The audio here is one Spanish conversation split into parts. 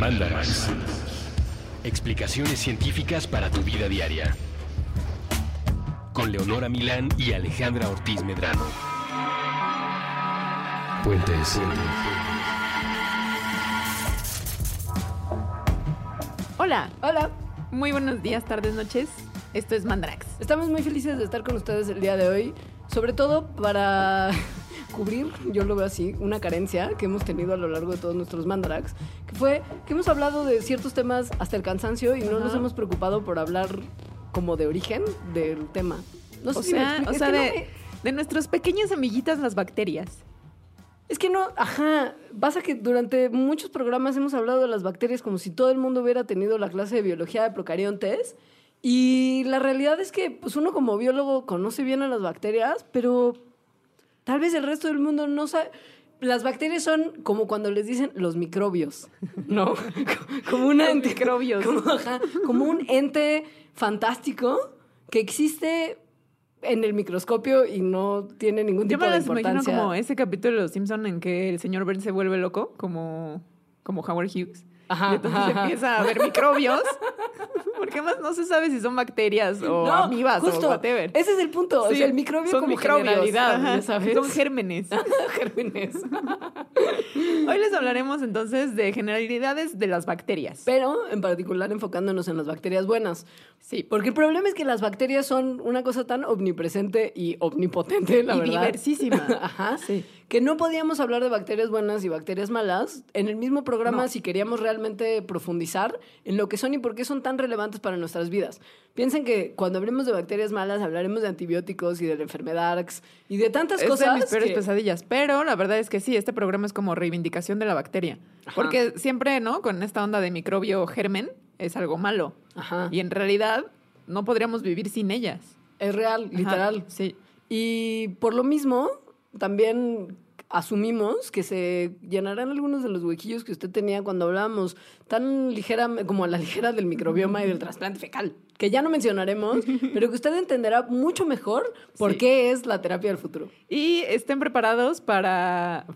Mandarax. Explicaciones científicas para tu vida diaria. Con Leonora Milán y Alejandra Ortiz Medrano. Puentes. Hola, Hola, muy buenos días, tardes, noches. Esto es Mandarax. estamos muy felices de estar con ustedes el día de hoy, sobre todo para cubrir, yo lo veo así, una carencia que hemos tenido a lo largo de todos nuestros mandarax, que fue que hemos hablado de ciertos temas hasta el cansancio y no Ajá. nos hemos preocupado por hablar como de origen del tema. No sé O si sea, o sea que no de, me- de nuestros pequeños amiguitas, las bacterias. Es que no, ajá, pasa que durante muchos programas hemos hablado de las bacterias como si todo el mundo hubiera tenido la clase de biología de procariontes y la realidad es que pues uno como biólogo conoce bien a las bacterias, pero tal vez el resto del mundo no sabe. Las bacterias son como cuando les dicen los microbios, ¿no? Como Los ente- microbios. Como, ajá, como un ente fantástico que existe en el microscopio y no tiene ningún Yo tipo me de las imagino importancia. como ese capítulo de Los Simpson en que el señor Burns se vuelve loco, como, como Howard Hughes. Ajá, y entonces ajá, ajá. empieza a ver microbios. Porque más no se sabe si son bacterias o amibas justo, o whatever. Ese es el punto. o Sí, sea, el microbio son como microbios, ya sabes. Son gérmenes. gérmenes. Hoy les hablaremos entonces de generalidades de las bacterias. Pero en particular enfocándonos en las bacterias buenas. Sí, Porque el problema es que las bacterias son una cosa tan omnipresente y omnipotente, la y verdad. diversísima. Ajá. Sí. Que no podíamos hablar de bacterias buenas y bacterias malas en el mismo programa No. si queríamos realmente profundizar en lo que son y por qué son tan relevantes para nuestras vidas. Piensen que cuando hablemos de bacterias malas hablaremos de antibióticos y de la enfermedad y de tantas Es cosas. de mis peores que- pesadillas. Pero la verdad es que sí, este programa es como reivindicación de la bacteria. Ajá. Porque siempre, ¿no? Con esta onda de microbio germen es algo malo. Ajá. Y en realidad no podríamos vivir sin ellas. Es real, Ajá, literal. Sí. Y por lo mismo, también asumimos que se llenarán algunos de los huequillos que usted tenía cuando hablábamos tan ligera, como a la ligera del microbioma y del trasplante fecal, que ya no mencionaremos, pero que usted entenderá mucho mejor por Sí. qué es la terapia del futuro. Y estén preparados para.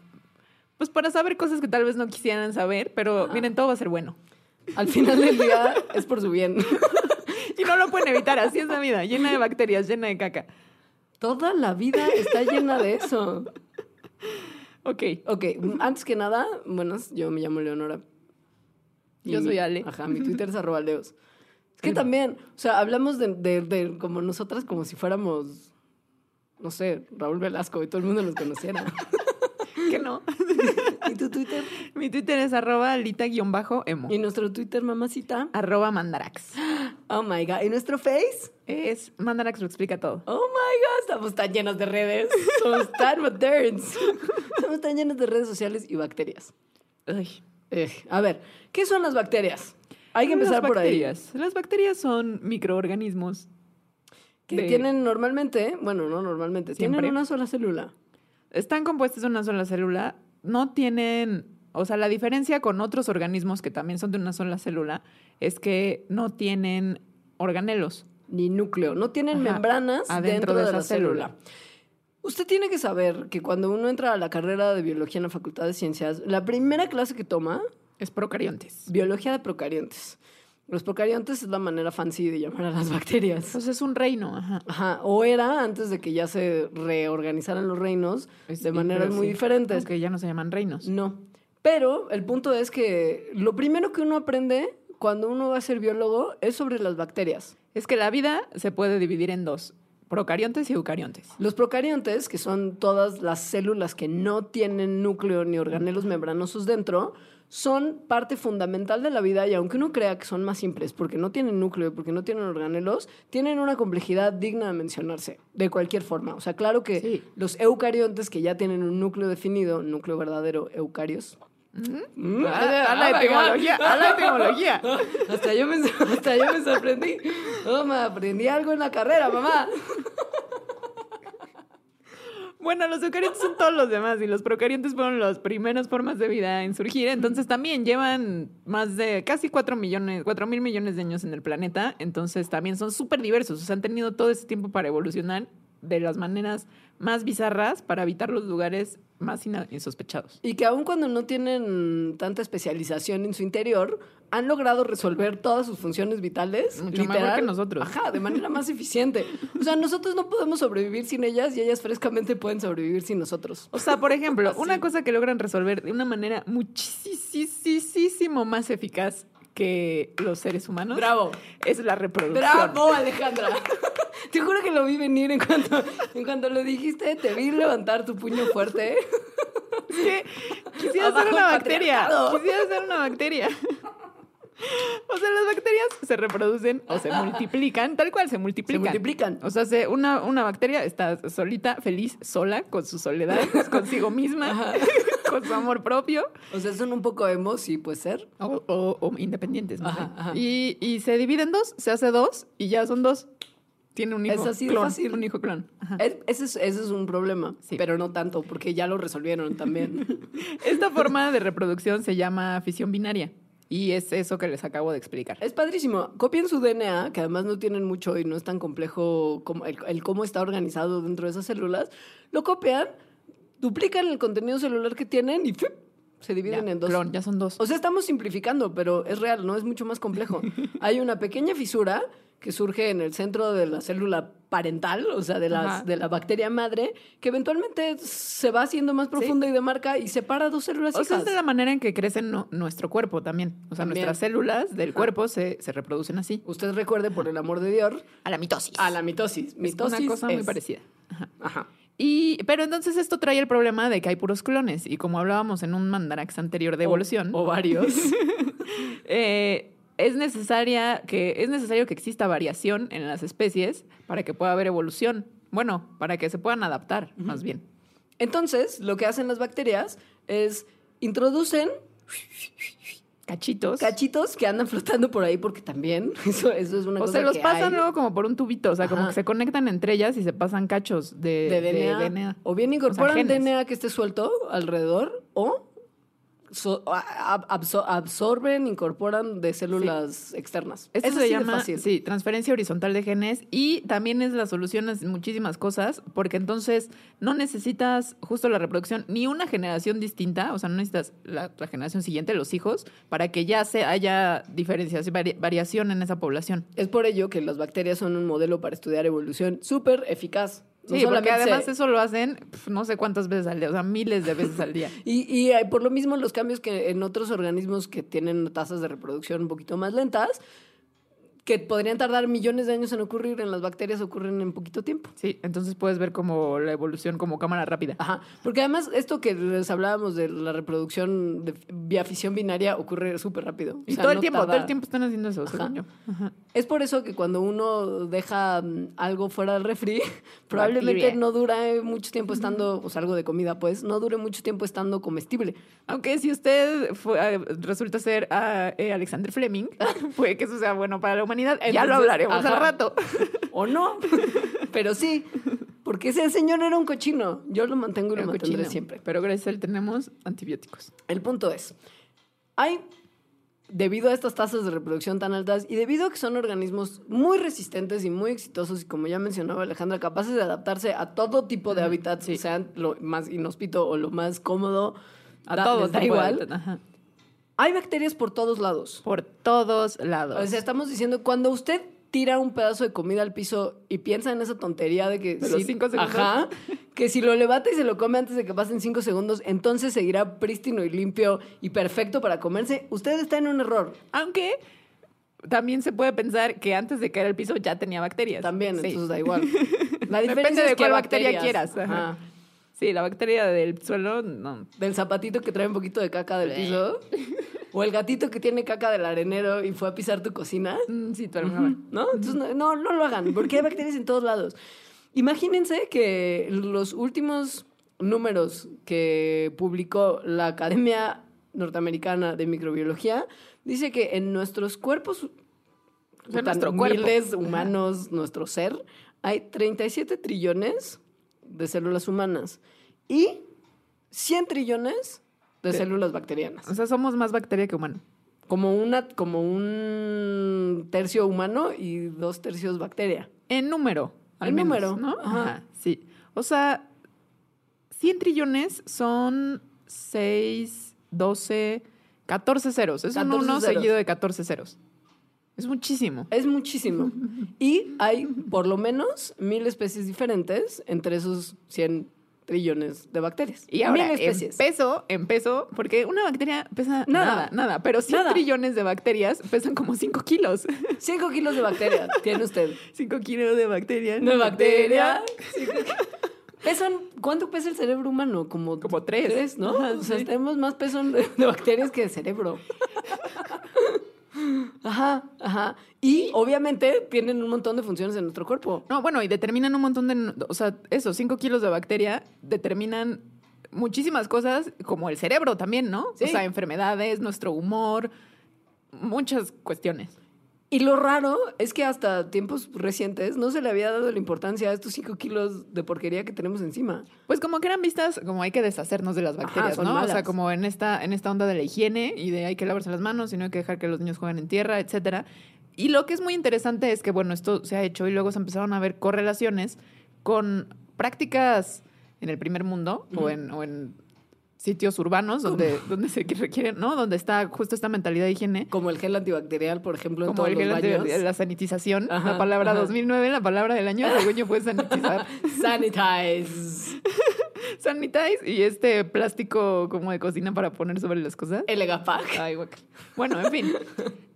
Pues para saber cosas que tal vez no quisieran saber, pero miren, todo va a ser bueno. Al final del día es por su bien. Y no lo pueden evitar, así es la vida, llena de bacterias, llena de caca. Toda la vida está llena de eso. Ok. Ok, antes que nada, buenas, yo me llamo Leonora. Yo soy Ale. Ajá, mi Twitter es arroba leos. Es que también, o sea, hablamos de, de- de como nosotras como si fuéramos, no sé, Raúl Velasco y todo el mundo nos conociera. Que no. ¿Y tu Twitter? Mi Twitter es arroba alita-emo. ¿Y nuestro Twitter, mamacita? Arroba mandarax. Oh my God. ¿Y nuestro Face? Es Mandarax lo explica todo. Oh my God. Estamos tan llenos de redes. Somos tan moderns. Somos tan llenos de redes sociales y bacterias. Ay. Eh, a ver, ¿qué son las bacterias? Hay que empezar por ahí. bacterias. Las bacterias son microorganismos. Que de- tienen normalmente, bueno, no normalmente, Siempre. tienen una sola célula. Están compuestas de una sola célula. No tienen. O sea, la diferencia con otros organismos que también son de una sola célula es que no tienen organelos. Ni núcleo. No tienen Ajá, membranas adentro dentro de de, la célula. célula. Usted tiene que saber que cuando uno entra a la carrera de biología en la Facultad de Ciencias, la primera clase que toma, Es procariontes. biología de procariontes. Los procariontes es la manera fancy de llamar a las bacterias. Entonces es un reino. Ajá. Ajá, o era antes de que ya se reorganizaran los reinos Es- de maneras muy sí, diferentes. Aunque ya no se llaman reinos. No. Pero el punto es que lo primero que uno aprende cuando uno va a ser biólogo es sobre las bacterias. Es que la vida se puede dividir en dos: procariontes y eucariontes. Los procariontes, que son todas las células que no tienen núcleo ni organelos membranosos dentro, son parte fundamental de la vida y aunque uno crea que son más simples porque no tienen núcleo, porque no tienen organelos, tienen una complejidad digna de mencionarse, de cualquier forma. O sea, claro que Sí. los eucariontes que ya tienen un núcleo definido, núcleo verdadero, eucarios. Mm, A, a la oh God. etimología, a la etimología. Hasta yo me, hasta yo me sorprendí. No, me aprendí algo en la carrera, mamá. Bueno, los eucariontes son todos los demás y los procariontes fueron las primeras formas de vida en surgir. Entonces también llevan más de casi 4 millones, 4 mil millones de años en el planeta. Entonces también son súper diversos. O sea, han tenido todo ese tiempo para evolucionar de las maneras más bizarras para habitar los lugares más insospechados. Y que aun cuando no tienen tanta especialización en su interior, han logrado resolver todas sus funciones vitales. Mucho mejor que nosotros. Ajá, de manera más eficiente. O sea, nosotros no podemos sobrevivir sin ellas y ellas frescamente pueden sobrevivir sin nosotros. O sea, por ejemplo, una cosa que logran resolver de una manera muchísimo más eficaz que los seres humanos Bravo. es la reproducción. ¡Bravo, Alejandra! Te juro que lo vi venir en cuanto, en cuanto lo dijiste. Te vi levantar tu puño fuerte. Es que quisiera ser una bacteria. Quisiera ser una bacteria. O sea, las bacterias se reproducen o se multiplican, tal cual se multiplican. multiplican. O sea, se- una, una bacteria está solita, feliz, sola, con su soledad, consigo misma, con su amor propio. O sea, son un poco emo, sí, puede ser. O, o- o independientes. Ajá, ajá. Y, y se divide en dos, se hace dos y ya son dos. Tiene un hijo Es así clon. fácil. Un hijo clon. Es- ese, es, ese es un problema, Sí. pero no tanto, porque ya lo resolvieron también. Esta forma de reproducción se llama fisión binaria. Y es eso que les acabo de explicar. Es padrísimo. Copien su DNA, que además no tienen mucho y no es tan complejo como el, el cómo está organizado dentro de esas células. Lo copian, duplican el contenido celular que tienen y ¡fip! se dividen Ya, en dos. clon, ya son dos. O sea, estamos simplificando, pero es real, no es mucho más complejo. Hay una pequeña fisura que surge en el centro de la célula parental, o sea, de, las, de la bacteria madre, que eventualmente se va haciendo más profunda y demarca y separa dos células O sea, es de la manera en que crece nu- nuestro cuerpo también. O sea, También. nuestras células del Ajá. cuerpo se, se reproducen así. Usted recuerde, por el amor de Dios, A la mitosis. a la mitosis. Es Mitosis una cosa muy es- parecida. Ajá. Ajá. Y, pero entonces esto trae el problema de que hay puros clones. Y como hablábamos en un mandarax anterior de evolución, O, o varios. eh, es, necesaria que, es necesario que exista variación en las especies para que pueda haber evolución. Bueno, para que se puedan adaptar, más bien. Entonces, lo que hacen las bacterias es introducen Cachitos. cachitos que andan flotando por ahí porque también eso, eso es una o cosa se los que pasan hay luego como por un tubito, o sea, como que se conectan entre ellas y se pasan cachos de, de DNA. de DNA. O bien incorporan. DNA que esté suelto alrededor o so- absor- absorben, incorporan de células externas. Esto Es se llama fácil. sí, transferencia horizontal de genes y también es la solución a muchísimas cosas, porque entonces no necesitas justo la reproducción ni una generación distinta, o sea, no necesitas la, la generación siguiente, los hijos, para que ya se haya diferenciación, vari- variación en esa población. Es por ello que las bacterias son un modelo para estudiar evolución súper eficaz. No Sí, porque además eso lo hacen pf, no sé cuántas veces al día, o sea, miles de veces al día. Y, y eh, por lo mismo los cambios que en otros organismos que tienen tasas de reproducción un poquito más lentas, que podrían tardar millones de años en ocurrir, en las bacterias ocurren en poquito tiempo. Sí, entonces puedes ver como la evolución como cámara rápida. Ajá, porque además esto que les hablábamos de la reproducción de vía fisión binaria ocurre súper rápido. O Y sea, todo el no tiempo, tarda- todo el tiempo están haciendo eso, Ajá. según yo. Ajá. Es por eso que cuando uno deja mm, algo fuera del refri, probablemente no dure mucho tiempo estando, o sea, algo de comida, pues, no dure mucho tiempo estando comestible. Aunque si usted fue- ah, resulta ser ah, eh, Alexander Fleming, puede que eso sea bueno para la humanidad. ya lo hablaremos ajá. al rato. O no, pero sí, porque ese señor era un cochino. Yo lo mantengo y lo mantendré cochino. siempre. Pero gracias a él tenemos antibióticos. El punto es, hay, debido a estas tasas de reproducción tan altas y debido a que son organismos muy resistentes y muy exitosos y como ya mencionaba Alejandra, capaces de adaptarse a todo tipo de hábitats, sean lo más inhóspito o lo más cómodo, A da- todos. les da tipo de- igual. Ajá. Hay bacterias por todos lados. Por todos lados. O sea, estamos diciendo, cuando usted tira un pedazo de comida al piso y piensa en esa tontería de que... De los cinco segundos. Ajá, que si lo levanta y se lo come antes de que pasen cinco segundos, entonces seguirá prístino y limpio y perfecto para comerse, usted está en un error. Aunque también se puede pensar que antes de caer al piso ya tenía bacterias. También, Sí. entonces da igual. La Depende diferencia de es qué cuál bacteria quieras. ajá. Ajá. Sí, la bacteria del suelo, no. Del zapatito que trae un poquito de caca del piso. O el gatito que tiene caca del arenero y fue a pisar tu cocina. Mm, Sí, tu. ¿no? Entonces, no, no, no lo hagan, porque hay bacterias en todos lados. Imagínense que los últimos números que publicó la Academia Norteamericana de Microbiología dice que en nuestros cuerpos, O sea, nuestro cuerpo. humildes, humanos, nuestro ser, hay 37 trillones de células humanas y 100 trillones de De- células bacterianas. O sea, somos más bacteria que humano. Como, una, como un tercio humano y dos tercios bacteria. En número. al En menos, número, ¿no? ajá. Ajá, sí. O sea, 100 trillones son 6, 12, 14 ceros. Es un 14 uno ceros. seguido de 14 ceros. Es muchísimo. Es muchísimo. Y hay por lo menos mil especies diferentes entre esos 100 trillones de bacterias. Y ahora, mil en especies. peso, en peso, porque una bacteria pesa Nada. nada, nada, pero 100 Nada. trillones de bacterias pesan como 5 kilos. 5 kilos de bacteria tiene usted. 5 kilos de bacterias. De bacteria. Pesan, ¿cuánto pesa el cerebro humano? Como, Como tres. ¿no? Ajá, o sea, sí. tenemos más peso de bacterias que de cerebro. Ajá, ajá. Y obviamente tienen un montón de funciones en nuestro cuerpo. No, bueno, y determinan un montón de. O sea, eso, 5 kilos de bacteria determinan muchísimas cosas, como el cerebro también, ¿no? Sí. O sea, enfermedades, nuestro humor, muchas cuestiones. Y lo raro es que hasta tiempos recientes no se le había dado la importancia a estos 5 kilos de porquería que tenemos encima. Pues como que eran vistas como hay que deshacernos de las bacterias, ¿no? O sea, como en esta, en esta onda de la higiene y de hay que lavarse las manos y no hay que dejar que los niños jueguen en tierra, etcétera. Y lo que es muy interesante es que, bueno, esto se ha hecho y luego se empezaron a ver correlaciones con prácticas en el primer mundo o, en, o en sitios urbanos donde, donde se requieren, ¿no? Donde está justo esta mentalidad de higiene. Como el gel antibacterial, por ejemplo, en Como todos el los gel baños. la sanitización, Ajá, la palabra ajá. 2009, la palabra del año, según yo fue sanitizar. Sanitize. Sanitize y este plástico como de cocina para poner sobre las cosas. El Egapac. Ay. Bueno, en fin.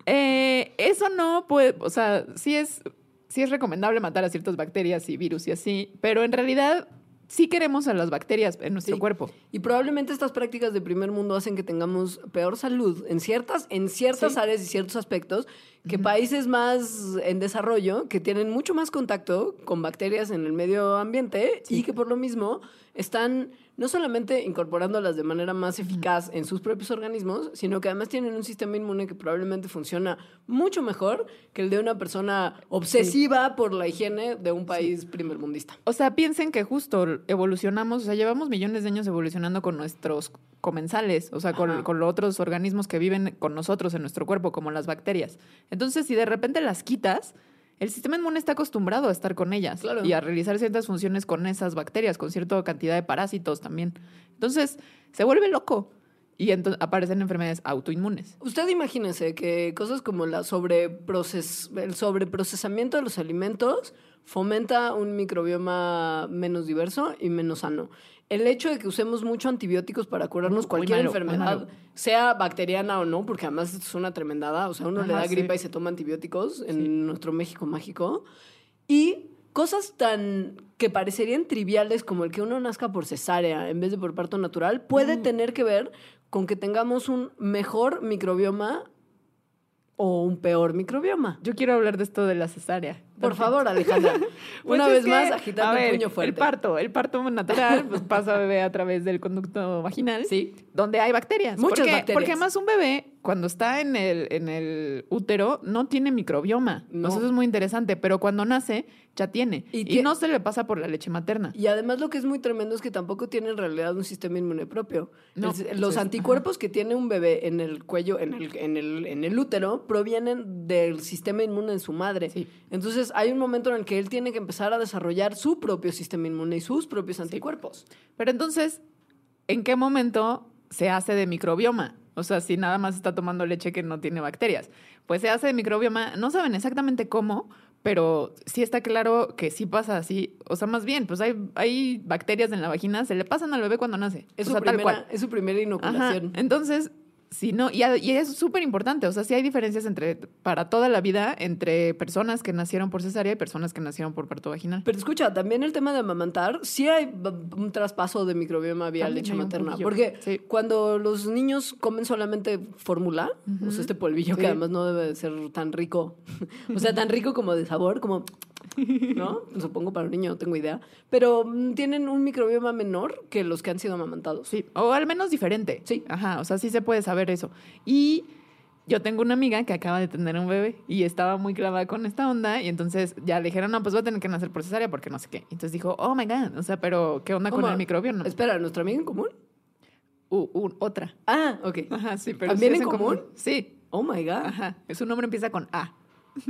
Eh, eso no puede, o sea, sí es, sí es recomendable matar a ciertas bacterias y virus y así, pero en realidad sí queremos a las bacterias en nuestro Sí. cuerpo. Y probablemente estas prácticas de primer mundo hacen que tengamos peor salud en ciertas, en ciertas Sí. áreas y ciertos aspectos que países más en desarrollo, que tienen mucho más contacto con bacterias en el medio ambiente y que por lo mismo están no solamente incorporándolas de manera más eficaz en sus propios organismos, sino que además tienen un sistema inmune que probablemente funciona mucho mejor que el de una persona obsesiva por la higiene de un país primermundista. O sea, piensen que justo evolucionamos, o sea, llevamos millones de años evolucionando con nuestros comensales, o sea, con, con los otros organismos que viven con nosotros en nuestro cuerpo, como las bacterias. Entonces, si de repente las quitas, el sistema inmune está acostumbrado a estar con ellas Claro. y a realizar ciertas funciones con esas bacterias, con cierta cantidad de parásitos también. Entonces, se vuelve loco y entonces aparecen enfermedades autoinmunes. Usted imagínese que cosas como la sobreproces el sobreprocesamiento de los alimentos fomenta un microbioma menos diverso y menos sano. El hecho de que usemos mucho antibióticos para curarnos cualquier malo, enfermedad, sea bacteriana o no, porque además esto es una tremendada, o sea, uno le da sí. gripa y se toma antibióticos en Sí. nuestro México mágico. Y cosas tan que parecerían triviales como el que uno nazca por cesárea en vez de por parto natural, puede tener que ver con que tengamos un mejor microbioma o un peor microbioma. Yo quiero hablar de esto de la cesárea. Por favor, Alejandra, Pues una vez que, más agitando a ver, el el puño fuerte. parto, el parto natural, pues pasa bebé a través del conducto vaginal. Sí. Donde hay bacterias. Muchas porque, bacterias. Porque además un bebé, cuando está en el, en el útero, no tiene microbioma. No. Sea, eso es muy interesante. Pero cuando nace, ya tiene. Y no se le pasa por la leche materna. Y además lo que es muy tremendo es que tampoco tiene en realidad un sistema inmune propio. No, El- pues los anticuerpos que tiene un bebé en el cuello, en el, en el, en el útero, provienen del sistema inmune de su madre. Sí. Entonces hay un momento en el que él tiene que empezar a desarrollar su propio sistema inmune y sus propios anticuerpos. Pero entonces, ¿en qué momento se hace de microbioma? O sea, si nada más está tomando leche que no tiene bacterias. Pues se hace de microbioma, no saben exactamente cómo, pero sí está claro que sí pasa así. O sea, más bien, pues hay, hay bacterias en la vagina, se le pasan al bebé cuando nace. Es, o su, sea, tal primera, cual. es su primera Ajá. inoculación. Entonces, si no, y, a- y es súper importante, o sea, sí hay diferencias entre, para toda la vida entre personas que nacieron por cesárea y personas que nacieron por parto vaginal. Pero escucha, también el tema de amamantar, sí hay un traspaso de microbioma vía También leche materna. Porque sí. cuando los niños comen solamente fórmula, o sea, este polvillo que Sí. además no debe de ser tan rico, o sea, tan rico como de sabor, como, ¿no? Supongo para un niño, no tengo idea. Pero mm, tienen un microbioma menor que los que han sido amamantados. Sí, o al menos diferente. Sí. Ajá, o sea, sí se puede saber eso. Y yo tengo una amiga que acaba de tener un bebé y estaba muy clavada con esta onda y entonces ya le dijeron, no, pues va a tener que nacer por cesárea porque no sé qué. Entonces dijo, oh my God, o sea, pero ¿qué onda con el microbioma? Espera, ¿nuestra amiga en común? U- u- otra. Ah, ok. Ajá, sí, pero ¿También sí en común? Sí, Oh my God. ajá. Su nombre empieza con A.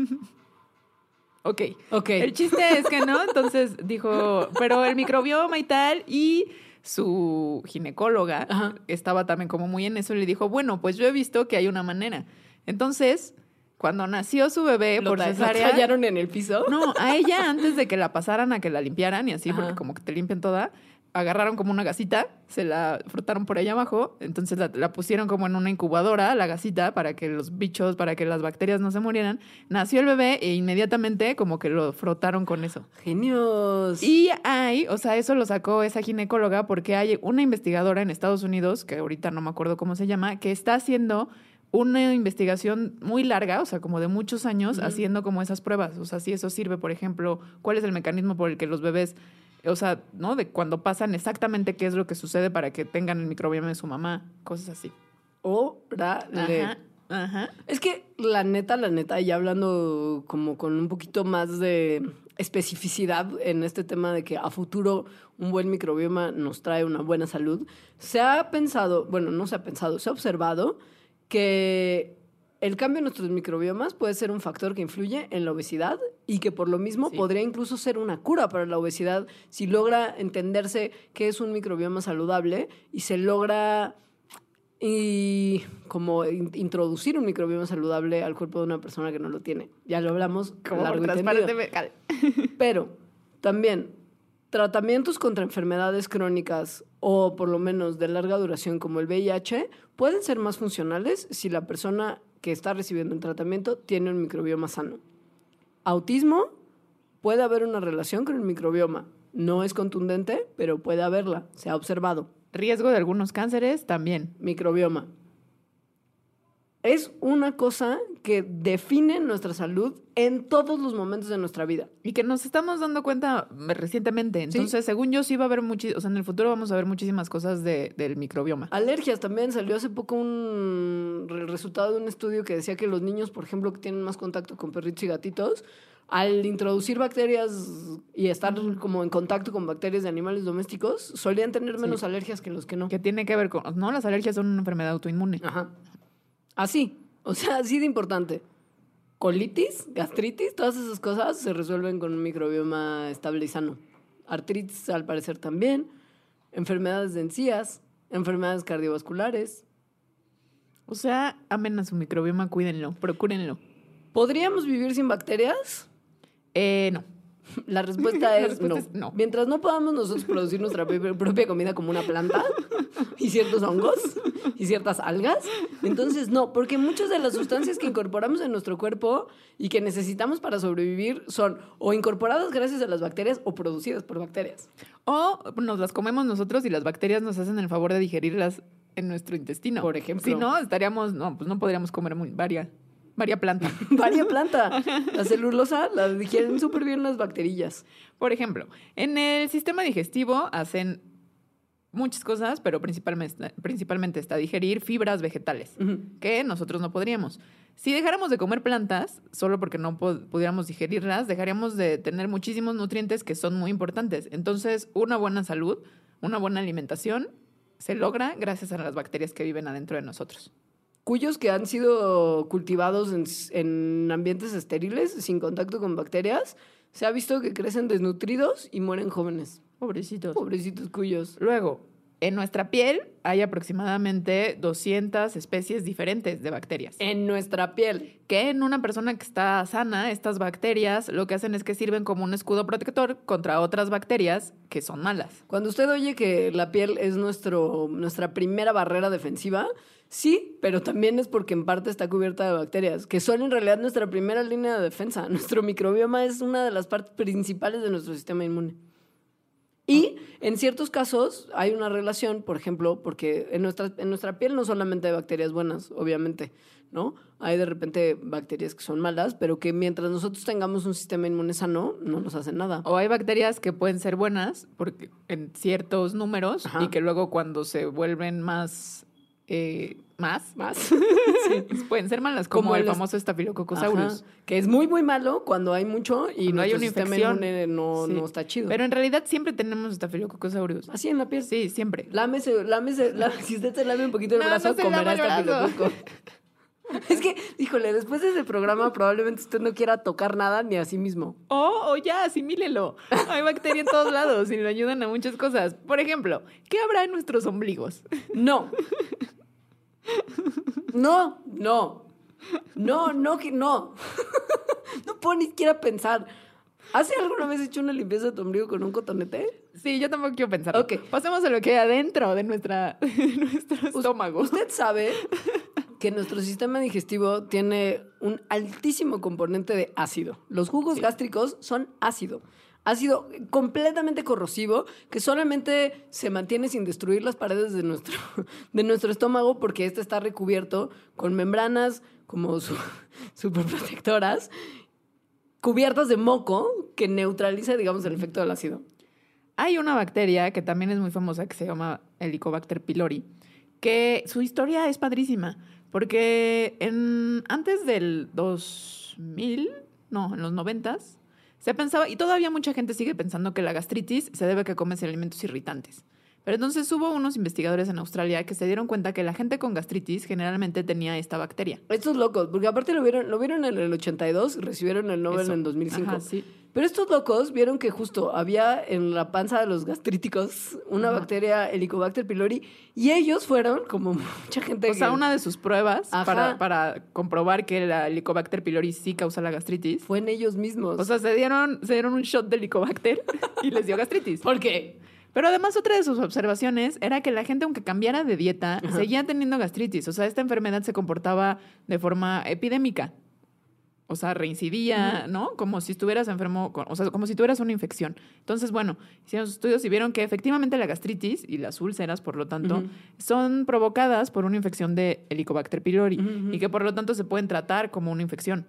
ok. Ok. El chiste es que no, entonces dijo, pero el microbioma y tal, y su ginecóloga Ajá. estaba también como muy en eso y le dijo, bueno, pues yo he visto que hay una manera. Entonces, cuando nació su bebé ¿Lo por cesárea... ¿La en el piso? No, a ella antes de que la pasaran a que la limpiaran y así, porque como que te limpian toda, agarraron como una gasita, se la frotaron por allá abajo, entonces la, la pusieron como en una incubadora, la gasita, para que los bichos, para que las bacterias no se murieran. Nació el bebé e inmediatamente como que lo frotaron con eso. Genios. Y hay, o sea, eso lo sacó esa ginecóloga porque hay una investigadora en Estados Unidos, que ahorita no me acuerdo cómo se llama, que está haciendo una investigación muy larga, o sea, como de muchos años, haciendo como esas pruebas. O sea, si eso sirve, por ejemplo, cuál es el mecanismo por el que los bebés, o sea, ¿no? De cuando pasan exactamente qué es lo que sucede para que tengan el microbioma de su mamá, cosas así. Órale. Ajá, ajá. Es que la neta, la neta, ya hablando como con un poquito más de especificidad en este tema de que a futuro un buen microbioma nos trae una buena salud, se ha pensado, bueno, no se ha pensado, se ha observado que el cambio en nuestros microbiomas puede ser un factor que influye en la obesidad y que por lo mismo Sí. podría incluso ser una cura para la obesidad si logra entenderse qué es un microbioma saludable y se logra y como in- introducir un microbioma saludable al cuerpo de una persona que no lo tiene. Ya lo hablamos Como largo y. Pero también tratamientos contra enfermedades crónicas o por lo menos de larga duración como el VIH pueden ser más funcionales si la persona que está recibiendo el tratamiento tiene un microbioma sano. Autismo puede haber una relación con el microbioma. No es contundente, pero puede haberla. Se ha observado. Riesgo de algunos cánceres también. Microbioma. Es una cosa que define nuestra salud en todos los momentos de nuestra vida. Y que nos estamos dando cuenta recientemente. Entonces, según yo, sí va a haber muchísimas, o sea, en el futuro vamos a ver muchísimas cosas de- del microbioma. Alergias también. Salió hace poco un el resultado de un estudio que decía que los niños, por ejemplo, que tienen más contacto con perritos y gatitos, al introducir bacterias y estar como en contacto con bacterias de animales domésticos, solían tener menos alergias que los que no. Que tiene que ver con, no, las alergias son una enfermedad autoinmune. Ajá. Así. O sea, así de importante. Colitis, gastritis, todas esas cosas se resuelven con un microbioma estable y sano. Artritis, al parecer, también. Enfermedades de encías, enfermedades cardiovasculares. O sea, amen a su microbioma, cuídenlo, procúrenlo. ¿Podríamos vivir sin bacterias? Eh, no. La respuesta La es, respuesta no. es no. Mientras no podamos nosotros producir nuestra propia comida como una planta y ciertos hongos y ciertas algas, entonces no, porque muchas de las sustancias que incorporamos en nuestro cuerpo y que necesitamos para sobrevivir son o incorporadas gracias a las bacterias o producidas por bacterias. O nos las comemos nosotros y las bacterias nos hacen el favor de digerirlas en nuestro intestino. Por ejemplo. Si no, estaríamos, no, pues no podríamos comer muy, varia, varia planta. Varia planta. La celulosa la digieren súper bien las bacterillas. Por ejemplo, en el sistema digestivo hacen muchas cosas, pero principalmente, principalmente está digerir fibras vegetales, que nosotros no podríamos. Si dejáramos de comer plantas, solo porque no pudiéramos digerirlas, dejaríamos de tener muchísimos nutrientes que son muy importantes. Entonces, una buena salud, una buena alimentación, se logra gracias a las bacterias que viven adentro de nosotros. Cuyos que han sido cultivados en, en ambientes estériles, sin contacto con bacterias, se ha visto que crecen desnutridos y mueren jóvenes. Pobrecitos. Pobrecitos cuyos. Luego, en nuestra piel hay aproximadamente 200 especies diferentes de bacterias. En nuestra piel. que en una persona que está sana, estas bacterias lo que hacen es que sirven como un escudo protector contra otras bacterias que son malas. Cuando usted oye que la piel es nuestro, nuestra primera barrera defensiva, sí, pero también es porque en parte está cubierta de bacterias, que son en realidad nuestra primera línea de defensa. Nuestro microbioma es una de las partes principales de nuestro sistema inmune. Y en ciertos casos hay una relación, por ejemplo, porque en nuestra, en nuestra piel no solamente hay bacterias buenas, obviamente, ¿no? Hay de repente bacterias que son malas, pero que mientras nosotros tengamos un sistema inmune sano, no nos hacen nada. O hay bacterias que pueden ser buenas porque en ciertos números Ajá. y que luego cuando se vuelven más eh, más Más. pues pueden ser malas como, Como el famoso Staphylococcus aureus. Ajá, que es muy, muy malo cuando hay mucho y Cuando hay una sistema inmune no, Sí. no está chido. Pero en realidad siempre tenemos Staphylococcus aureus. Así en la piel. Sí, siempre. Lámese, lámese, lá- si usted se lame un poquito el No, brazo, no comerá estafilococo. Es que, híjole, después de ese programa probablemente usted no quiera tocar nada ni a sí mismo. O, o ya, asimílelo. Hay bacteria en todos lados y le ayudan a muchas cosas. Por ejemplo, ¿qué habrá en nuestros ombligos? No. No, no. No, no, que no. No puedo ni siquiera pensar. ¿Hace alguna vez hecho una limpieza de tu ombligo con un cotonete? Sí, yo tampoco quiero pensar. Ok. Pasemos a lo que hay adentro de, nuestra, de nuestro estómago. Usted sabe que nuestro sistema digestivo tiene un altísimo componente de ácido. Los jugos gástricos son ácido. Ácido completamente corrosivo que solamente se mantiene sin destruir las paredes de nuestro, de nuestro estómago porque este está recubierto con membranas como su, superprotectoras cubiertas de moco que neutraliza, digamos, el efecto del ácido. Hay una bacteria que también es muy famosa que se llama Helicobacter pylori, que su historia es padrísima, porque en, antes del 2000, no, en los 90 se pensaba, y todavía mucha gente sigue pensando que la gastritis se debe a que comes alimentos irritantes. Pero entonces hubo unos investigadores en Australia que se dieron cuenta que la gente con gastritis generalmente tenía esta bacteria. Estos locos, porque aparte lo vieron, lo vieron en el 82, recibieron el Nobel Eso. en 2005. Ajá, sí. Pero estos locos vieron que justo había en la panza de los gastríticos una Ajá. bacteria Helicobacter pylori y ellos fueron, como mucha gente O sea, una de sus pruebas para, para comprobar que la Helicobacter pylori sí causa la gastritis. fue en ellos mismos. O sea, se dieron, se dieron un shot de Helicobacter y les dio gastritis. ¿por qué? Pero además otra de sus observaciones era que la gente, aunque cambiara de dieta, Ajá. seguía teniendo gastritis. O sea, esta enfermedad se comportaba de forma epidémica. O sea, reincidía, ¿no? Como si estuvieras enfermo, con- o sea, como si tuvieras una infección. Entonces, bueno, hicieron sus estudios y vieron que efectivamente la gastritis y las úlceras, por lo tanto, son provocadas por una infección de Helicobacter pylori y que por lo tanto se pueden tratar como una infección.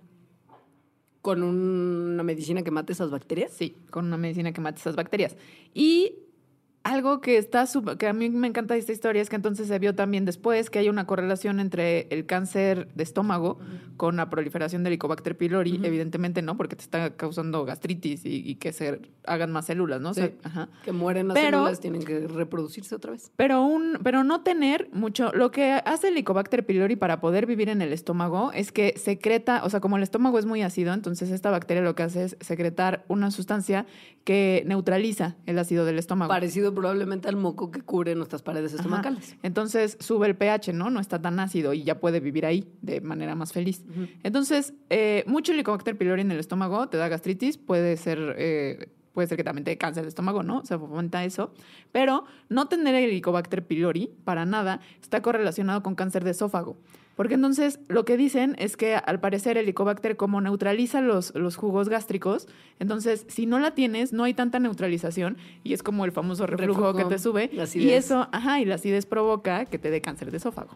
¿Con una medicina que mate esas bacterias? Sí, con una medicina que mate esas bacterias. Y algo que está que a mí me encanta esta historia es que entonces se vio también después que hay una correlación entre el cáncer de estómago con la proliferación del Helicobacter pylori, evidentemente no, porque te está causando gastritis y, y que se hagan más células, ¿no? O sea, Sí. ajá. Que mueren las Pero- células, tienen que reproducirse otra vez. Pero, un, pero no tener mucho. Lo que hace el Helicobacter pylori para poder vivir en el estómago es que secreta, o sea, como el estómago es muy ácido, entonces esta bacteria lo que hace es secretar una sustancia que neutraliza el ácido del estómago. Parecido probablemente al moco que cubre nuestras paredes Ajá. estomacales. Entonces sube el pH, ¿no? No está tan ácido y ya puede vivir ahí de manera más feliz. Entonces, eh, mucho Helicobacter pylori en el estómago te da gastritis, puede ser, eh, puede ser que también te dé cáncer de estómago, ¿no? Se fomenta eso. Pero no tener Helicobacter pylori para nada está correlacionado con cáncer de esófago. Porque entonces lo que dicen es que al parecer el Helicobacter como neutraliza los, los jugos gástricos, entonces si no la tienes no hay tanta neutralización y es como el famoso reflujo, Reflujo, que te sube y eso, ajá, y la acidez provoca que te dé cáncer de esófago.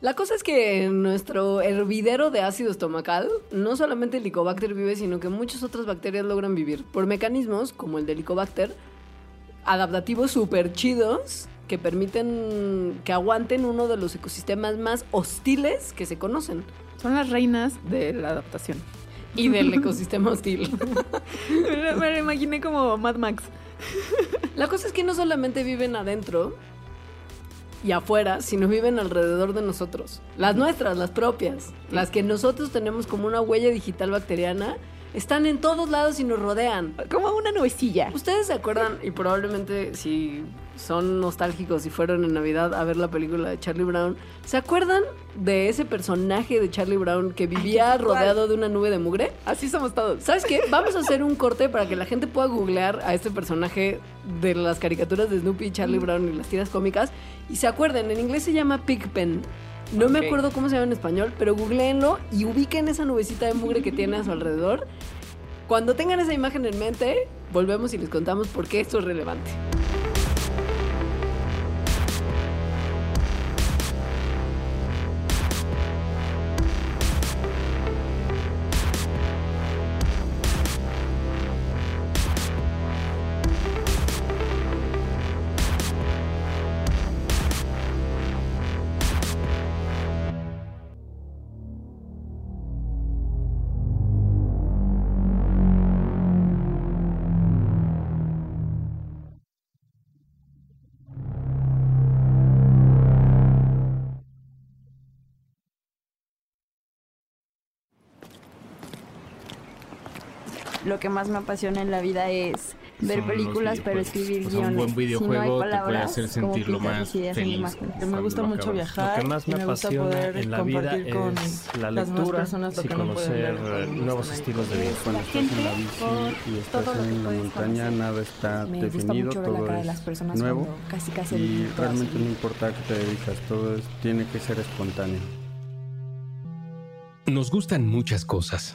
La cosa es que nuestro hervidero de ácido estomacal, no solamente el Helicobacter vive, sino que muchas otras bacterias logran vivir por mecanismos como el del Helicobacter, adaptativos súper chidos que permiten que aguanten uno de los ecosistemas más hostiles que se conocen. Son las reinas de la adaptación. Y del ecosistema hostil. me, lo imaginé como Mad Max. La cosa es que no solamente viven adentro y afuera, sino viven alrededor de nosotros. Las nuestras, las propias. Las que nosotros tenemos como una huella digital bacteriana, están en todos lados y nos rodean. Como una nubecilla. ¿Ustedes se acuerdan? Y probablemente si son nostálgicos y fueron en Navidad a ver la película de Charlie Brown, ¿se acuerdan de ese personaje de Charlie Brown que vivía rodeado de una nube de mugre? Así somos todos. ¿Sabes qué? Vamos a hacer un corte para que la gente pueda googlear a este personaje de las caricaturas de Snoopy, Charlie Brown y las tiras cómicas y se acuerden, en inglés se llama Pigpen. No me acuerdo cómo se llama en español, pero googleenlo y ubiquen esa nubecita de mugre que tiene a su alrededor. Cuando tengan esa imagen en mente, volvemos y les contamos por qué esto es relevante. Lo que más me apasiona en la vida es ver Son películas, pero escribir O sea, un guiones. buen si no hay videojuego te puede palabras, hacer como sentir lo pintar más feliz. me gusta mucho acabas. viajar Lo que más me apasiona poder en la vida compartir con es la lectura y conocer nuevos estilos de vida. Cuando La estás en la gente bici y estás en puedes montaña, conocer. nada está definido, la todo es las personas nuevo cuando casi casi y realmente no importa a qué te dedicas, todo es, tiene que ser espontáneo. Nos gustan muchas cosas.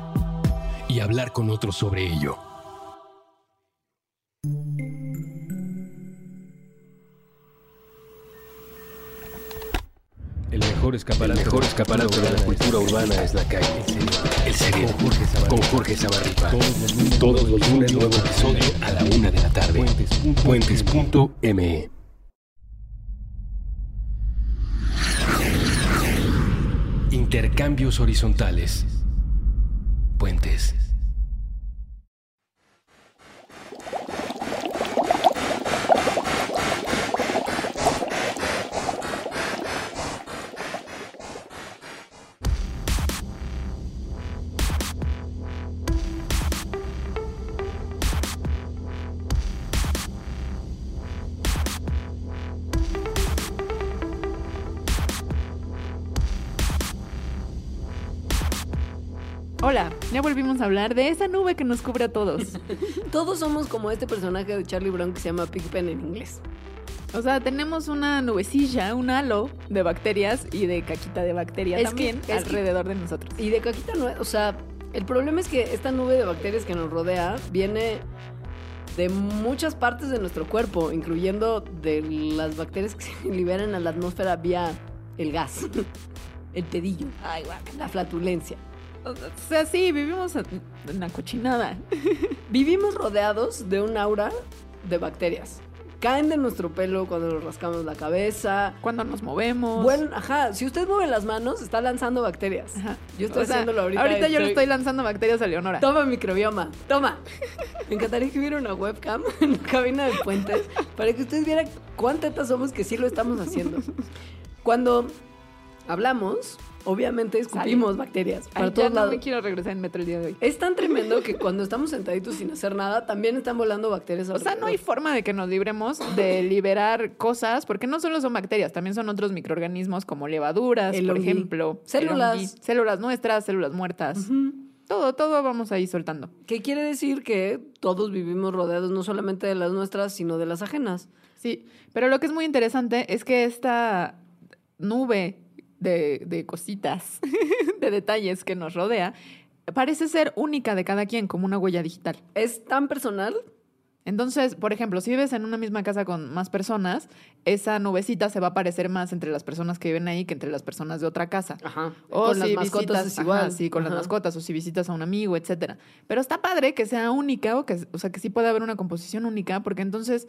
y hablar con otros sobre ello. El mejor escaparate, el mejor escaparate de la cultura urbana es la calle. El cerebro. Con Jorge Zabarripa. Todos los lunes, nuevo episodio a la una de la tarde. Puentes.me. Intercambios horizontales. Puentes. Ya volvimos a hablar de esa nube que nos cubre a todos. Todos somos como este personaje de Charlie Brown que se llama Pigpen en inglés. O sea, tenemos una nubecilla, un halo de bacterias y de caquita de bacteria Es que- también es que- alrededor de nosotros. Y de caquita no o sea, el problema es que esta nube de bacterias que nos rodea viene de muchas partes de nuestro cuerpo, incluyendo de las bacterias que se liberan a la atmósfera vía el gas, el pedillo, la flatulencia. O sea, sí, vivimos en la cochinada. Vivimos rodeados de un aura de bacterias. Caen de nuestro pelo cuando nos rascamos la cabeza. Cuando nos movemos. Bueno, ajá, si usted mueve las manos, está lanzando bacterias. Ajá. Yo estoy O sea, haciéndolo ahorita. Ahorita yo le estoy- estoy lanzando bacterias a Leonora. Toma microbioma, toma. Me encantaría que hubiera una webcam en la cabina de puentes para que ustedes vieran cuántas somos que sí lo estamos haciendo. Cuando hablamos, obviamente escupimos bacterias para Ay, ya todos no lados. me quiero regresar en metro el día de hoy. Es tan tremendo que cuando estamos sentaditos sin hacer nada, también están volando bacterias. O sea, no hay forma de que nos libremos de liberar cosas, porque no solo son bacterias, también son otros microorganismos como levaduras, El por ejemplo. Células. células nuestras, células muertas. Todo, todo vamos ahí soltando. ¿Qué quiere decir que todos vivimos rodeados no solamente de las nuestras, sino de las ajenas? Sí, pero lo que es muy interesante es que esta nube de, de cositas, de detalles que nos rodea, parece ser única de cada quien, como una huella digital. Es tan personal Entonces, por ejemplo, si vives en una misma casa con más personas, esa nubecita se va a parecer más entre las personas que viven ahí que entre las personas de otra casa. Ajá. O con si las mascotas visitas, es ajá, igual. sí, con las mascotas, o si visitas a un amigo, etcétera. Pero está padre que sea única, o, que, o sea, que sí pueda haber una composición única, porque entonces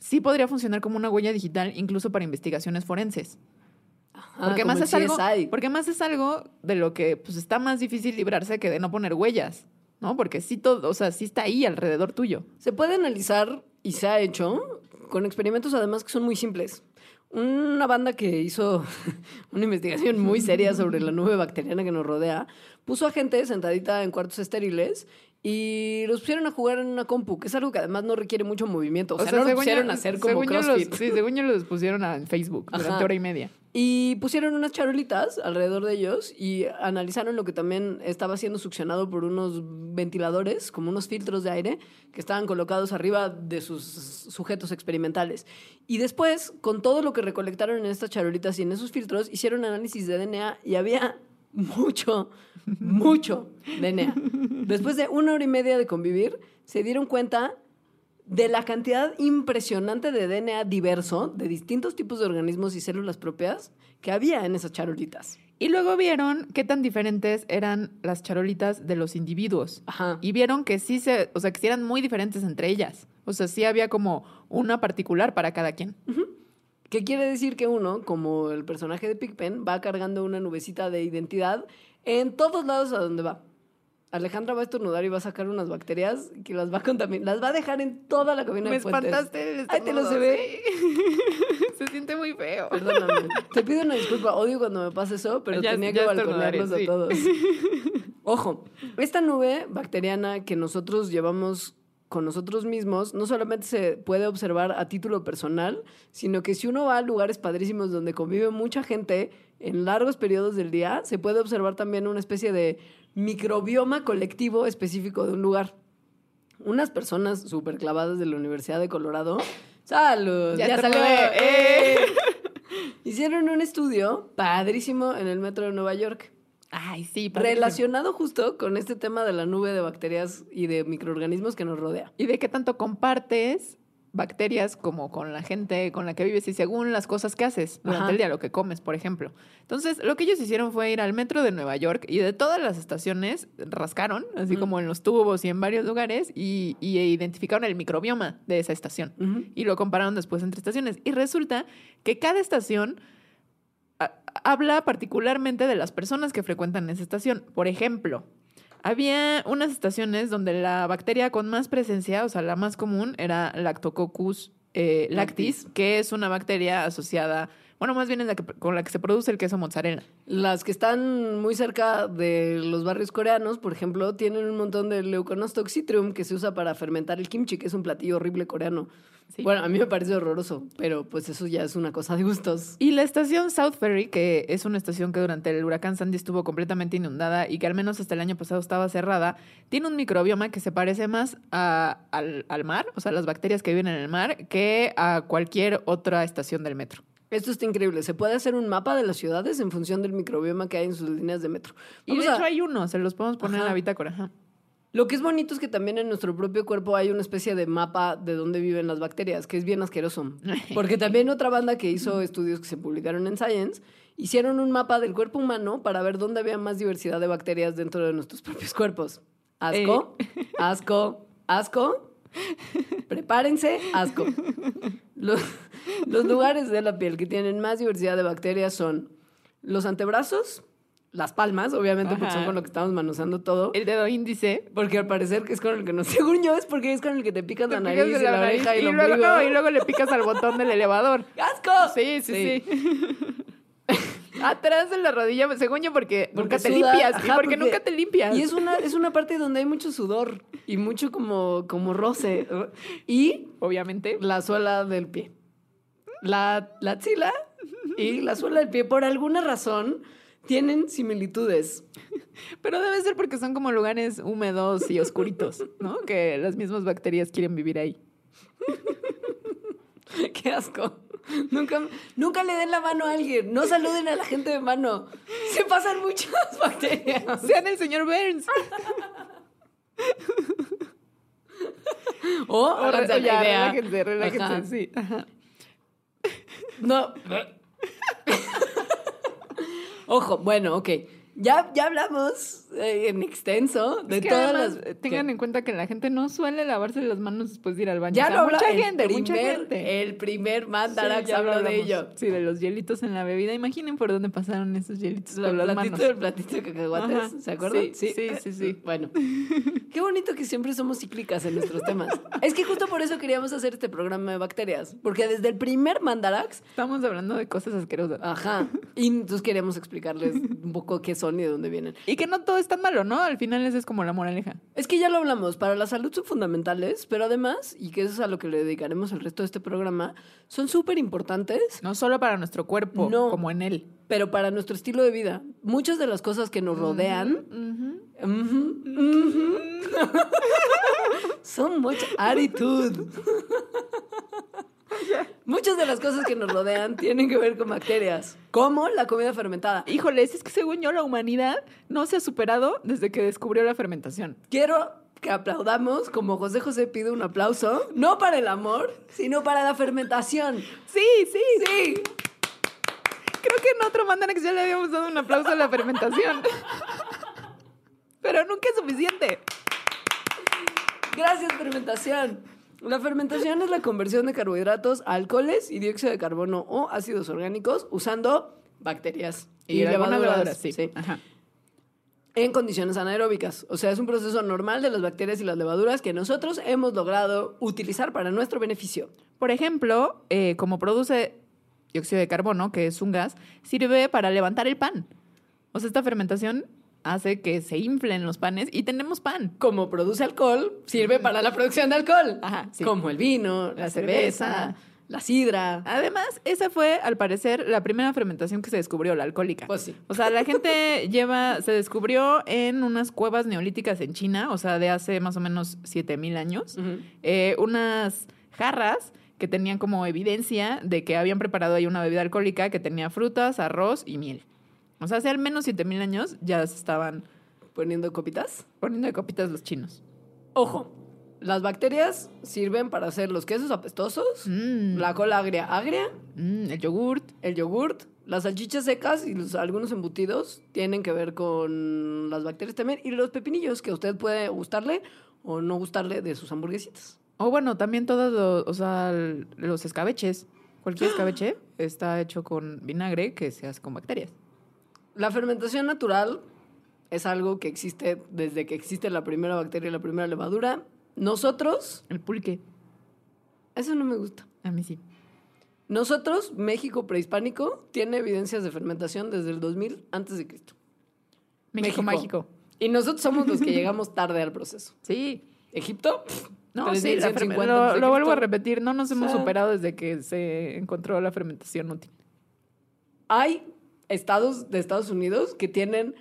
sí podría funcionar como una huella digital, incluso para investigaciones forenses. Ajá, porque, más es algo, porque más es algo de lo que pues, está más difícil librarse que de no poner huellas. ¿no? Porque sí todo, o sea, sí está ahí alrededor tuyo. Se puede analizar y se ha hecho con experimentos además que son muy simples. Una banda que hizo una investigación muy seria sobre la nube bacteriana que nos rodea puso a gente sentadita en cuartos estériles y los pusieron a jugar en una compu, que es algo que además no requiere mucho movimiento. O, sea, no lo según pusieron yo- a hacer como yo los- CrossFit. sí, según yo los pusieron a- en Facebook durante Ajá. hora y media. Y pusieron unas charolitas alrededor de ellos y analizaron lo que también estaba siendo succionado por unos ventiladores, como unos filtros de aire, que estaban colocados arriba de sus sujetos experimentales. Y después, con todo lo que recolectaron en estas charolitas y en esos filtros, hicieron análisis de DNA y había mucho, mucho DNA. Después de una hora y media de convivir, se dieron cuenta de la cantidad impresionante de DNA diverso de distintos tipos de organismos y células propias que había en esas charolitas. Y luego vieron qué tan diferentes eran las charolitas de los individuos. Ajá. Y vieron que sí se, o sea, que sí eran muy diferentes entre ellas. O sea, sí había como una particular para cada quien. ¿Qué quiere decir que uno, como el personaje de Pigpen, va cargando una nubecita de identidad en todos lados a donde va? Alejandra va a estornudar y va a sacar unas bacterias que las va a contaminar, las va a dejar en toda la cabina Me de fuentes. espantaste el Ay, te lo se ve. sí. se siente muy feo. Perdóname. Te pido una disculpa. Odio cuando me pasa eso, pero Ya- tenía ya que sí. a todos. Ojo, esta nube bacteriana que nosotros llevamos con nosotros mismos no solamente se puede observar a título personal, sino que si uno va a lugares padrísimos donde convive mucha gente en largos periodos del día, se puede observar también una especie de microbioma colectivo específico de un lugar. Unas personas súper clavadas de la Universidad de Colorado. ¡Salud! Ya ¡Ya, salió! ¡Eh! Hicieron un estudio padrísimo en el metro de Nueva York, Ay, sí. relacionado justo con este tema de la nube de bacterias y de microorganismos que nos rodea. Y de qué tanto compartes bacterias como con la gente con la que vives y según las cosas que haces durante Ajá. el día, lo que comes, por ejemplo. Entonces, lo que ellos hicieron fue ir al metro de Nueva York y de todas las estaciones rascaron, así como en los tubos y en varios lugares, y, y identificaron el microbioma de esa estación. Y lo compararon después entre estaciones. Y resulta que cada estación habla particularmente de las personas que frecuentan esa estación. Por ejemplo, había unas estaciones donde la bacteria con más presencia, o sea, la más común, era Lactococcus eh, lactis, que es una bacteria asociada, bueno, más bien es la que, con la que se produce el queso mozzarella. Las que están muy cerca de los barrios coreanos, por ejemplo, tienen un montón de Leuconostoxytrium que se usa para fermentar el kimchi, que es un platillo horrible coreano. Sí. Bueno, a mí me parece horroroso, pero pues eso ya es una cosa de gustos. Y la estación South Ferry, que es una estación que durante el huracán Sandy estuvo completamente inundada y que al menos hasta el año pasado estaba cerrada, tiene un microbioma que se parece más a- al, al mar, o sea, las bacterias que viven en el mar, que a cualquier otra estación del metro. Esto está increíble. Se puede hacer un mapa de las ciudades en función del microbioma que hay en sus líneas de metro. Y de a- hecho hay uno, se los podemos poner en Ajá. la bitácora. ajá. Lo que es bonito es que también en nuestro propio cuerpo hay una especie de mapa de dónde viven las bacterias, que es bien asqueroso. Porque también otra banda que hizo estudios que se publicaron en Science hicieron un mapa del cuerpo humano para ver dónde había más diversidad de bacterias dentro de nuestros propios cuerpos. Asco, asco, asco. Prepárense, asco. Los, los lugares de la piel que tienen más diversidad de bacterias son los antebrazos, las palmas, obviamente porque Ajá. son con lo que estamos manoseando todo. El dedo índice. Porque al parecer que es con el que no. Según yo es porque es con el que te picas la te nariz picas y la, nariz oreja y, y el luego, no, y luego le picas al botón del elevador. ¡Asco! Sí, sí, sí. Atrás de la rodilla, según yo, porque, Porque nunca te suda, limpias. ajá, y porque, nunca te limpias. Y es una, es una parte donde hay mucho sudor y mucho como, como roce. Y Obviamente. la suela del pie. La, la axila y la suela del pie, por alguna razón, tienen similitudes. Pero debe ser porque son como lugares húmedos y oscuritos, ¿no? Que las mismas bacterias quieren vivir ahí. ¡Qué asco! Nunca, nunca le den la mano a alguien. No saluden a la gente de mano. Se pasan muchas bacterias. Sean el señor Burns. O, O re- la ya, idea. relájense, relájense, Ajá. sí. Ajá. No. Ojo, bueno, ok. Ya, ya hablamos en extenso de Es que todas además, las... eh, tengan ¿Qué? en cuenta que la gente no suele lavarse las manos después de ir al baño. Ya O sea, lo habla mucha el gente, mucha primer- gente. El primer Sí, Mandarax lo habló de ello. Sí, de los hielitos en la bebida. Imaginen por dónde pasaron esos hielitos con las platito manos. del platito de cacahuates, Ajá. ¿se acuerdan? Sí, sí, sí, sí. Bueno, qué bonito que siempre somos cíclicas en nuestros temas. Es que justo por eso queríamos hacer este programa de bacterias, porque desde el primer Mandarax, Estamos hablando de cosas asquerosas. ajá, y entonces queríamos explicarles un poco qué son y de dónde vienen. Y que no todo es tan malo, ¿no? Al final esa es como la moraleja. Es que ya lo hablamos, para la salud son fundamentales, pero además, y que eso es a lo que le dedicaremos el resto de este programa, son súper importantes, No solo para nuestro cuerpo, No. como en él. pero para nuestro estilo de vida. Muchas de las cosas que nos rodean. Son mucha actitud. Muchas de las cosas que nos rodean tienen que ver con bacterias, como la comida fermentada. Híjoles, es que según yo la humanidad no se ha superado desde que descubrió la fermentación. Quiero que aplaudamos, como José José pide un aplauso, no para el amor, sino para la fermentación. Sí, sí, sí. Creo que en otro Mandanax ya le habíamos dado un aplauso a la fermentación. Pero nunca es suficiente. Gracias, fermentación. La fermentación es la conversión de carbohidratos a alcoholes y dióxido de carbono o ácidos orgánicos usando bacterias Y, levaduras, levaduras, sí. sí. Ajá. en condiciones anaeróbicas. O sea, es un proceso normal de las bacterias y las levaduras que nosotros hemos logrado utilizar para nuestro beneficio. Por ejemplo, eh, como produce dióxido de carbono, que es un gas, sirve para levantar el pan. O sea, esta fermentación hace que se inflen los panes y tenemos pan. Como produce alcohol, sirve para la producción de alcohol. Ajá, sí. Como el vino, la, La cerveza, cerveza. la sidra. Además, esa fue, al parecer, la primera fermentación que se descubrió, la alcohólica. Pues sí. O sea, la gente lleva, se descubrió en unas cuevas neolíticas en China, o sea, de hace más o menos 7000 años, eh, unas jarras que tenían como evidencia de que habían preparado ahí una bebida alcohólica que tenía frutas, arroz y miel. O sea, hace al menos 7000 años ya se estaban Poniendo copitas. poniendo de copitas los chinos. Ojo, las bacterias sirven para hacer los quesos apestosos, Mm, la cola agria agria, mm, el yogurt. el yogurt, las salchichas secas y los- algunos embutidos tienen que ver con las bacterias también y los pepinillos que a usted puede gustarle o no gustarle de sus hamburguesitas. O bueno, también todos los, o sea, los escabeches. Cualquier escabeche está hecho con vinagre que se hace con bacterias. La fermentación natural es algo que existe desde que existe la primera bacteria y la primera levadura. Nosotros, El pulque, eso no me gusta. a mí sí. Nosotros, México prehispánico, tiene evidencias de fermentación desde el 2000 antes de Cristo. México, mágico. Y nosotros somos los que llegamos tarde al proceso. Sí. Egipto, pff, No, sí, la 3150 ferme- antes lo, de lo vuelvo a repetir, no nos hemos sea- superado desde que se encontró la fermentación útil. Hay estados de Estados Unidos que tienen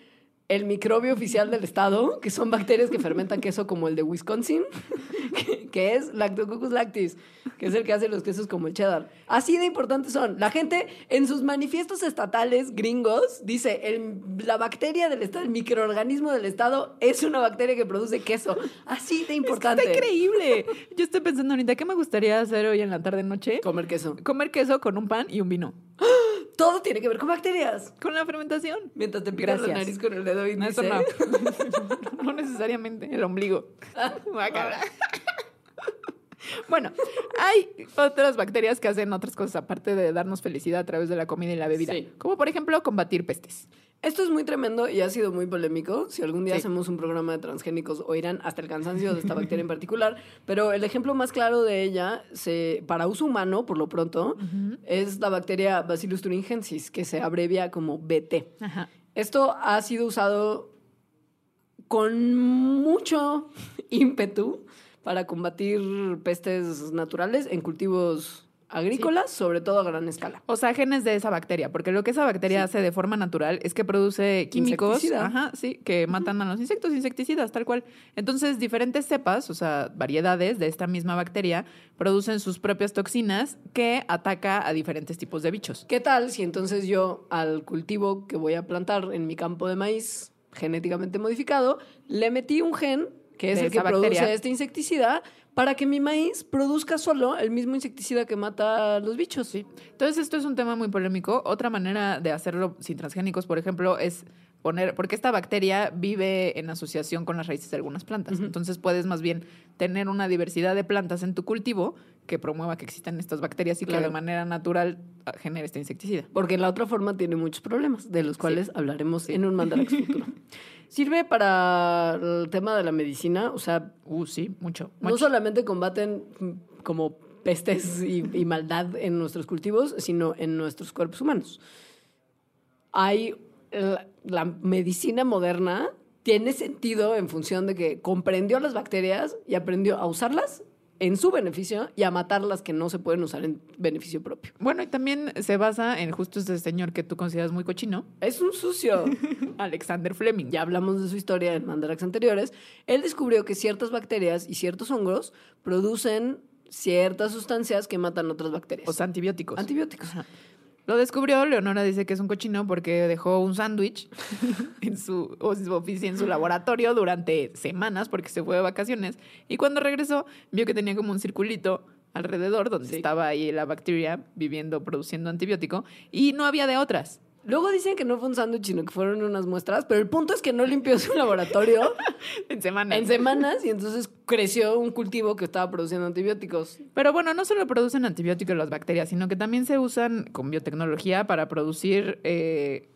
el microbio oficial del estado, que son bacterias que fermentan queso como el de Wisconsin, que, que es Lactococcus lactis, que es el que hace los quesos como el cheddar. Así de importantes son. La gente en sus manifiestos estatales gringos dice, el- la bacteria del estado, el microorganismo del estado es una bacteria que produce queso. Así de importante. Está increíble. Yo estoy pensando ahorita, ¿qué me gustaría hacer hoy en la tarde-noche? Comer queso. Comer queso con un pan y un vino. Todo tiene que ver con bacterias. Con la fermentación. Mientras te picas la nariz con el dedo y No, eso no. no necesariamente. El ombligo. Bueno, hay otras bacterias que hacen otras cosas aparte de darnos felicidad a través de la comida y la bebida. Sí. Como por ejemplo combatir pestes. Esto es muy tremendo y ha sido muy polémico. Si algún día Sí. hacemos un programa de transgénicos, oirán hasta el cansancio de esta bacteria en particular. Pero el ejemplo más claro de ella, se, para uso humano, por lo pronto, es la bacteria Bacillus thuringiensis, que se abrevia como BT. Ajá. Esto ha sido usado con mucho ímpetu para combatir pestes naturales en cultivos agrícolas, sobre todo a gran escala. O sea, genes de esa bacteria, porque lo que esa bacteria hace de forma natural es que produce químicos, ajá, sí, que matan a los insectos, insecticidas, tal cual. Entonces, diferentes cepas, o sea, variedades de esta misma bacteria, producen sus propias toxinas que ataca a diferentes tipos de bichos. ¿Qué tal si entonces yo al cultivo que voy a plantar en mi campo de maíz genéticamente modificado, le metí un gen que es el que produce este insecticida para que mi maíz produzca solo el mismo insecticida que mata a los bichos? Entonces, esto es un tema muy polémico. Otra manera de hacerlo sin transgénicos, por ejemplo, es poner, porque esta bacteria vive en asociación con las raíces de algunas plantas. Entonces puedes más bien tener una diversidad de plantas en tu cultivo que promueva que existan estas bacterias y que de manera natural ah, genere este insecticida. Porque la otra forma tiene muchos problemas, de los cuales hablaremos en un Mandarax futuro. Sirve para el tema de la medicina, o sea, Uh, sí, mucho. no mucho. solamente combaten mm, como pestes y, y maldad en nuestros cultivos, sino en nuestros cuerpos humanos. Hay la, la medicina moderna tiene sentido en función de que comprendió las bacterias y aprendió a usarlas en su beneficio y a matar las que no se pueden usar en beneficio propio. Bueno, y también se basa en justo este señor que tú consideras muy cochino, Es un sucio. Alexander Fleming. ya hablamos de su historia en Mandarax anteriores, él descubrió que ciertas bacterias y ciertos hongos producen ciertas sustancias que matan otras bacterias. O sea, antibióticos. Antibióticos. Ajá. Lo descubrió, Leonora dice que es un cochino porque dejó un sándwich en su, oficina, en su laboratorio durante semanas porque se fue de vacaciones. Y cuando regresó, vio que tenía como un circulito alrededor donde Sí. estaba ahí la bacteria viviendo, produciendo antibiótico y no había de otras. Luego dicen que no fue un sándwich, sino que fueron unas muestras, pero el punto es que no limpió su laboratorio En semanas. en semanas y entonces creció un cultivo que estaba produciendo antibióticos. Pero bueno, no solo producen antibióticos las bacterias, sino que también se usan con biotecnología para producir eh,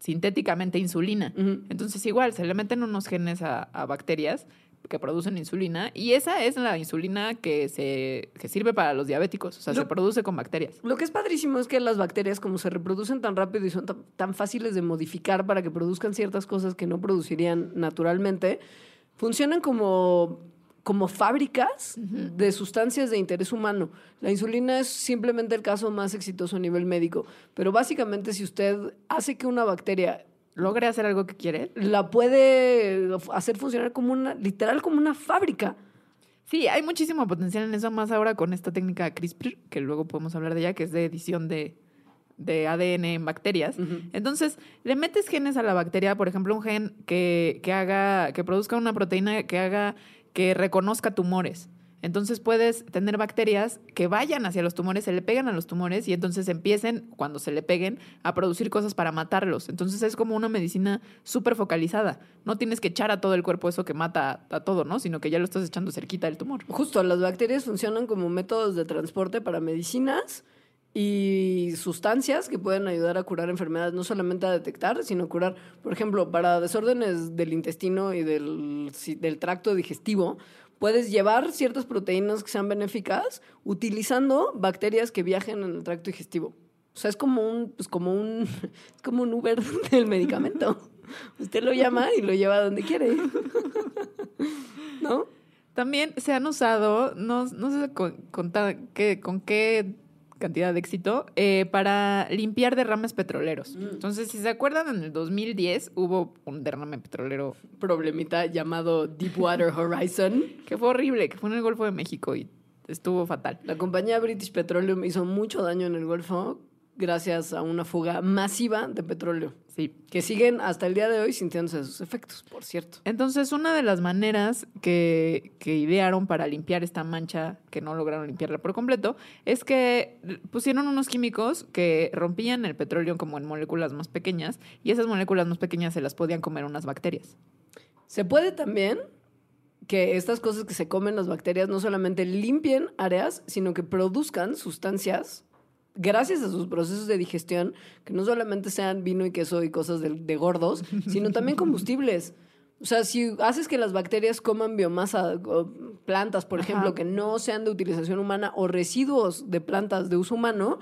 sintéticamente insulina. Entonces igual, se le meten unos genes a, a bacterias que producen insulina y esa es la insulina que, se, que sirve para los diabéticos, o sea, Lo- se produce con bacterias. Lo que es padrísimo es que las bacterias, como se reproducen tan rápido y son tan, tan fáciles de modificar para que produzcan ciertas cosas que no producirían naturalmente, funcionan como, como fábricas de sustancias de interés humano. La insulina es simplemente el caso más exitoso a nivel médico, pero básicamente si usted hace que una bacteria Logre hacer algo que quiere. la puede hacer funcionar como una, literal como una fábrica. Sí, hay muchísimo potencial en eso, más ahora con esta técnica CRISPR, que luego podemos hablar de ella, que es de edición de, de ADN en bacterias. Entonces, le metes genes a la bacteria, por ejemplo, un gen que, que haga, que produzca una proteína que haga que reconozca tumores. Entonces puedes tener bacterias que vayan hacia los tumores, se le pegan a los tumores y entonces empiecen, cuando se le peguen, a producir cosas para matarlos. Entonces es como una medicina súper focalizada. No tienes que echar a todo el cuerpo eso que mata a todo, ¿no? Sino que ya lo estás echando cerquita del tumor. Justo, las bacterias funcionan como métodos de transporte para medicinas y sustancias que pueden ayudar a curar enfermedades, no solamente a detectar, sino curar, por ejemplo, para desórdenes del intestino y del, tracto digestivo, puedes llevar ciertas proteínas que sean benéficas utilizando bacterias que viajen en el tracto digestivo. O sea, es como un, pues como un, como un Uber del medicamento. Usted lo llama y lo lleva donde quiere. ¿No? También se han usado, no, no sé con, con con qué cantidad de éxito, eh, para limpiar derrames petroleros. Entonces, si se acuerdan, en el 2010 hubo un derrame petrolero problemita llamado Deepwater Horizon. que fue horrible, que fue en el Golfo de México y estuvo fatal. La compañía British Petroleum hizo mucho daño en el Golfo gracias a una fuga masiva de petróleo, Sí. que siguen hasta el día de hoy sintiéndose sus efectos, por cierto. Entonces, una de las maneras que, que idearon para limpiar esta mancha, que no lograron limpiarla por completo, es que pusieron unos químicos que rompían el petróleo como en moléculas más pequeñas y esas moléculas más pequeñas se las podían comer unas bacterias. Se puede también que estas cosas que se comen las bacterias no solamente limpien áreas, sino que produzcan sustancias gracias a sus procesos de digestión, que no solamente sean vino y queso y cosas de, de gordos, sino también combustibles. O sea, si haces que las bacterias coman biomasa, o plantas, por Ajá. ejemplo, que no sean de utilización humana o residuos de plantas de uso humano,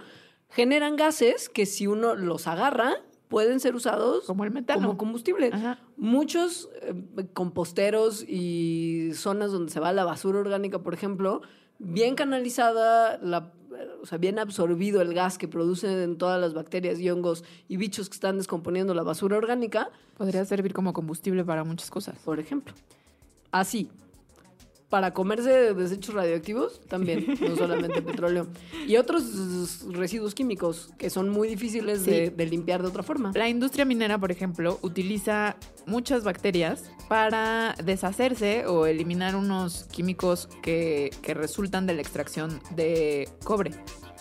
generan gases que si uno los agarra, pueden ser usados Como el metano. como combustible. Ajá. Muchos eh, composteros y zonas donde se va la basura orgánica, por ejemplo, bien canalizada, la, o sea, bien absorbido el gas que producen todas las bacterias y hongos y bichos que están descomponiendo la basura orgánica, Podría servir como combustible para muchas cosas. por ejemplo. Así. Para comerse desechos radioactivos, también, no solamente petróleo. Y otros residuos químicos que son muy difíciles de, limpiar de otra forma. La industria minera, por ejemplo, utiliza muchas bacterias para deshacerse o eliminar unos químicos que, que resultan de la extracción de cobre.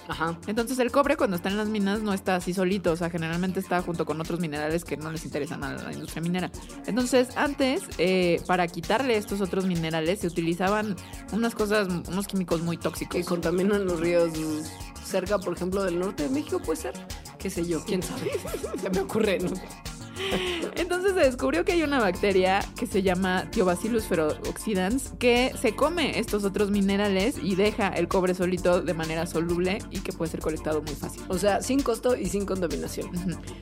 Ajá. Entonces el cobre cuando está en las minas no está así solito, o sea, generalmente está junto con otros minerales que no les interesan a la industria minera. Entonces antes, eh, para quitarle estos otros minerales, se utilizaban unas cosas, unos químicos muy tóxicos. Que contaminan los ríos cerca, por ejemplo, del norte de México, puede ser. Qué sé yo, quién sabe. Se me ocurre, ¿no? Entonces se descubrió que hay una bacteria que se llama Thiobacillus ferooxidans que se come estos otros minerales y deja el cobre solito de manera soluble y que puede ser colectado muy fácil. O sea, sin costo y sin contaminación.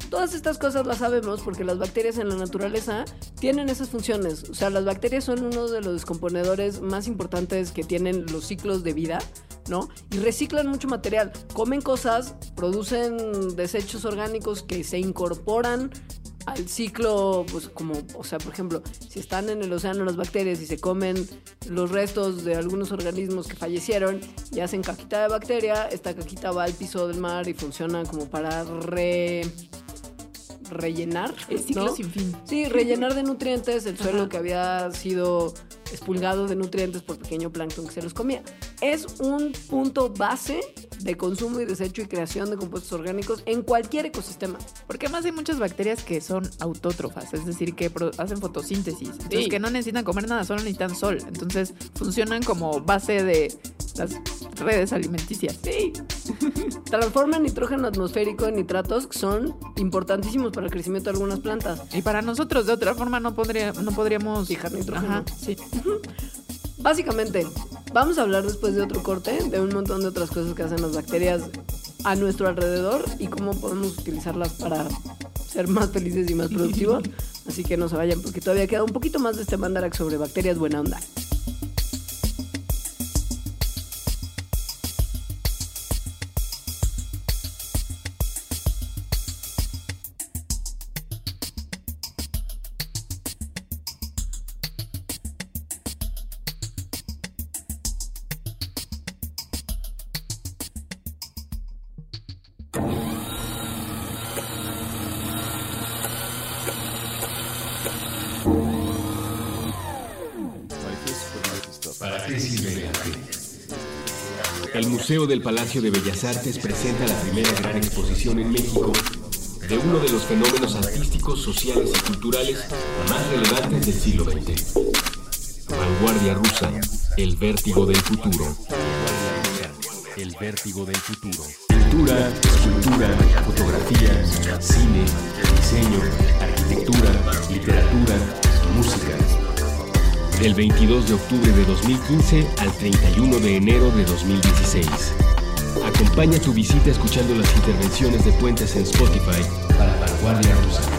Todas estas cosas las sabemos porque las bacterias en la naturaleza tienen esas funciones. O sea, las bacterias son uno de los descomponedores más importantes que tienen los ciclos de vida, ¿no? Y reciclan mucho material. Comen cosas, producen desechos orgánicos que se incorporan al ciclo, pues como, o sea, por ejemplo, si están en el océano las bacterias y se comen los restos de algunos organismos que fallecieron y hacen caquita de bacteria, esta caquita va al piso del mar y funciona como para re rellenar El ciclo ¿no? sin fin. Sí, rellenar de nutrientes el suelo que había sido expulgado de nutrientes por pequeño plancton que se los comía. Es un punto base de consumo y desecho y creación de compuestos orgánicos en cualquier ecosistema. Porque además hay muchas bacterias que son autótrofas, es decir, que hacen fotosíntesis. Entonces, Sí. que no necesitan comer nada, solo necesitan sol. Entonces, funcionan como base de las redes alimenticias. Sí. Transforman nitrógeno atmosférico en nitratos que son importantísimos para el crecimiento de algunas plantas. Y para nosotros, de otra forma, no, podría, no podríamos... Fijar nitrógeno. Ajá, sí. Básicamente, vamos a hablar después de otro corte de un montón de otras cosas que hacen las bacterias a nuestro alrededor y cómo podemos utilizarlas para ser más felices y más productivos. Así que no se vayan porque todavía queda un poquito más de este mandarax sobre bacterias buena onda. El Museo del Palacio de Bellas Artes presenta la primera gran exposición en México de uno de los fenómenos artísticos, sociales y culturales más relevantes del siglo XX. Vanguardia rusa, el vértigo del futuro. El vértigo del futuro. Pintura, escultura, fotografía, cine, diseño, arquitectura, literatura, música. Del 22 de octubre de 2015 al 31 de enero de 2016. Acompaña tu visita escuchando las intervenciones de Puentes en Spotify para Vanguardia Rusa.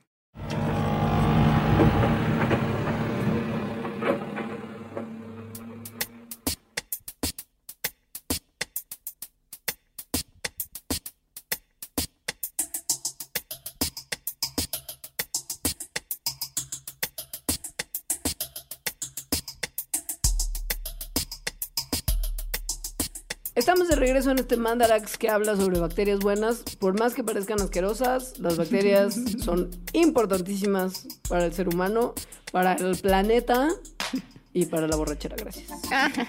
Estamos de regreso en este Mandarax que habla sobre bacterias buenas. Por más que parezcan asquerosas, las bacterias son importantísimas para el ser humano, para el planeta y para la borrachera. Gracias.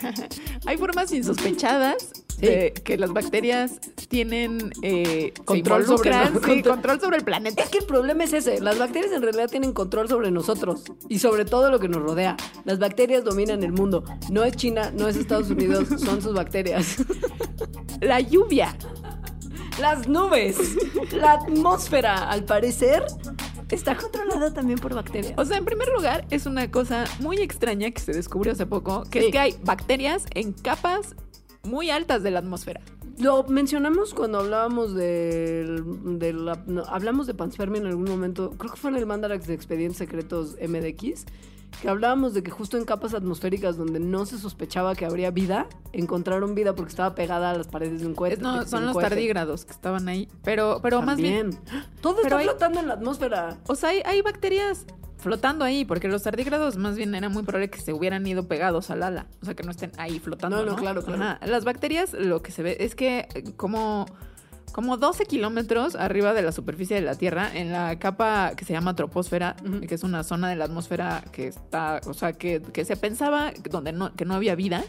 Hay formas insospechadas de que las bacterias tienen eh, Control sobre sí, control- el planeta. Es que el problema es ese. Las bacterias en realidad tienen control sobre nosotros y sobre todo lo que nos rodea. Las bacterias dominan el mundo. No es China, no es Estados Unidos, son sus bacterias. La lluvia. Las nubes, la atmósfera, al parecer, Está controlado también por bacterias. O sea, en primer lugar, es una cosa muy extraña que se descubrió hace poco, que Sí. es que hay bacterias en capas muy altas de la atmósfera. Lo mencionamos cuando hablábamos de, la- no, hablamos de panspermia en algún momento, creo que fue en el Mandarax de Expedientes Secretos MDX, que hablábamos de que justo en capas atmosféricas donde no se sospechaba que habría vida, encontraron vida porque estaba pegada a las paredes de un cohete. No, son los cohete. tardígrados que estaban ahí. Pero, pero más bien. Todo Pero está hay- flotando en la atmósfera. O sea, hay, hay bacterias flotando ahí, porque los tardígrados más bien era muy probable que se hubieran ido pegados al ala. O sea, que no estén ahí flotando. No, No, no, claro, claro. Ajá. Las bacterias, lo que se ve es que eh, como, como 12 kilómetros arriba de la superficie de la Tierra, en la capa que se llama troposfera, que es una zona de la atmósfera que está, o sea, que, que se pensaba donde no, que no había vida,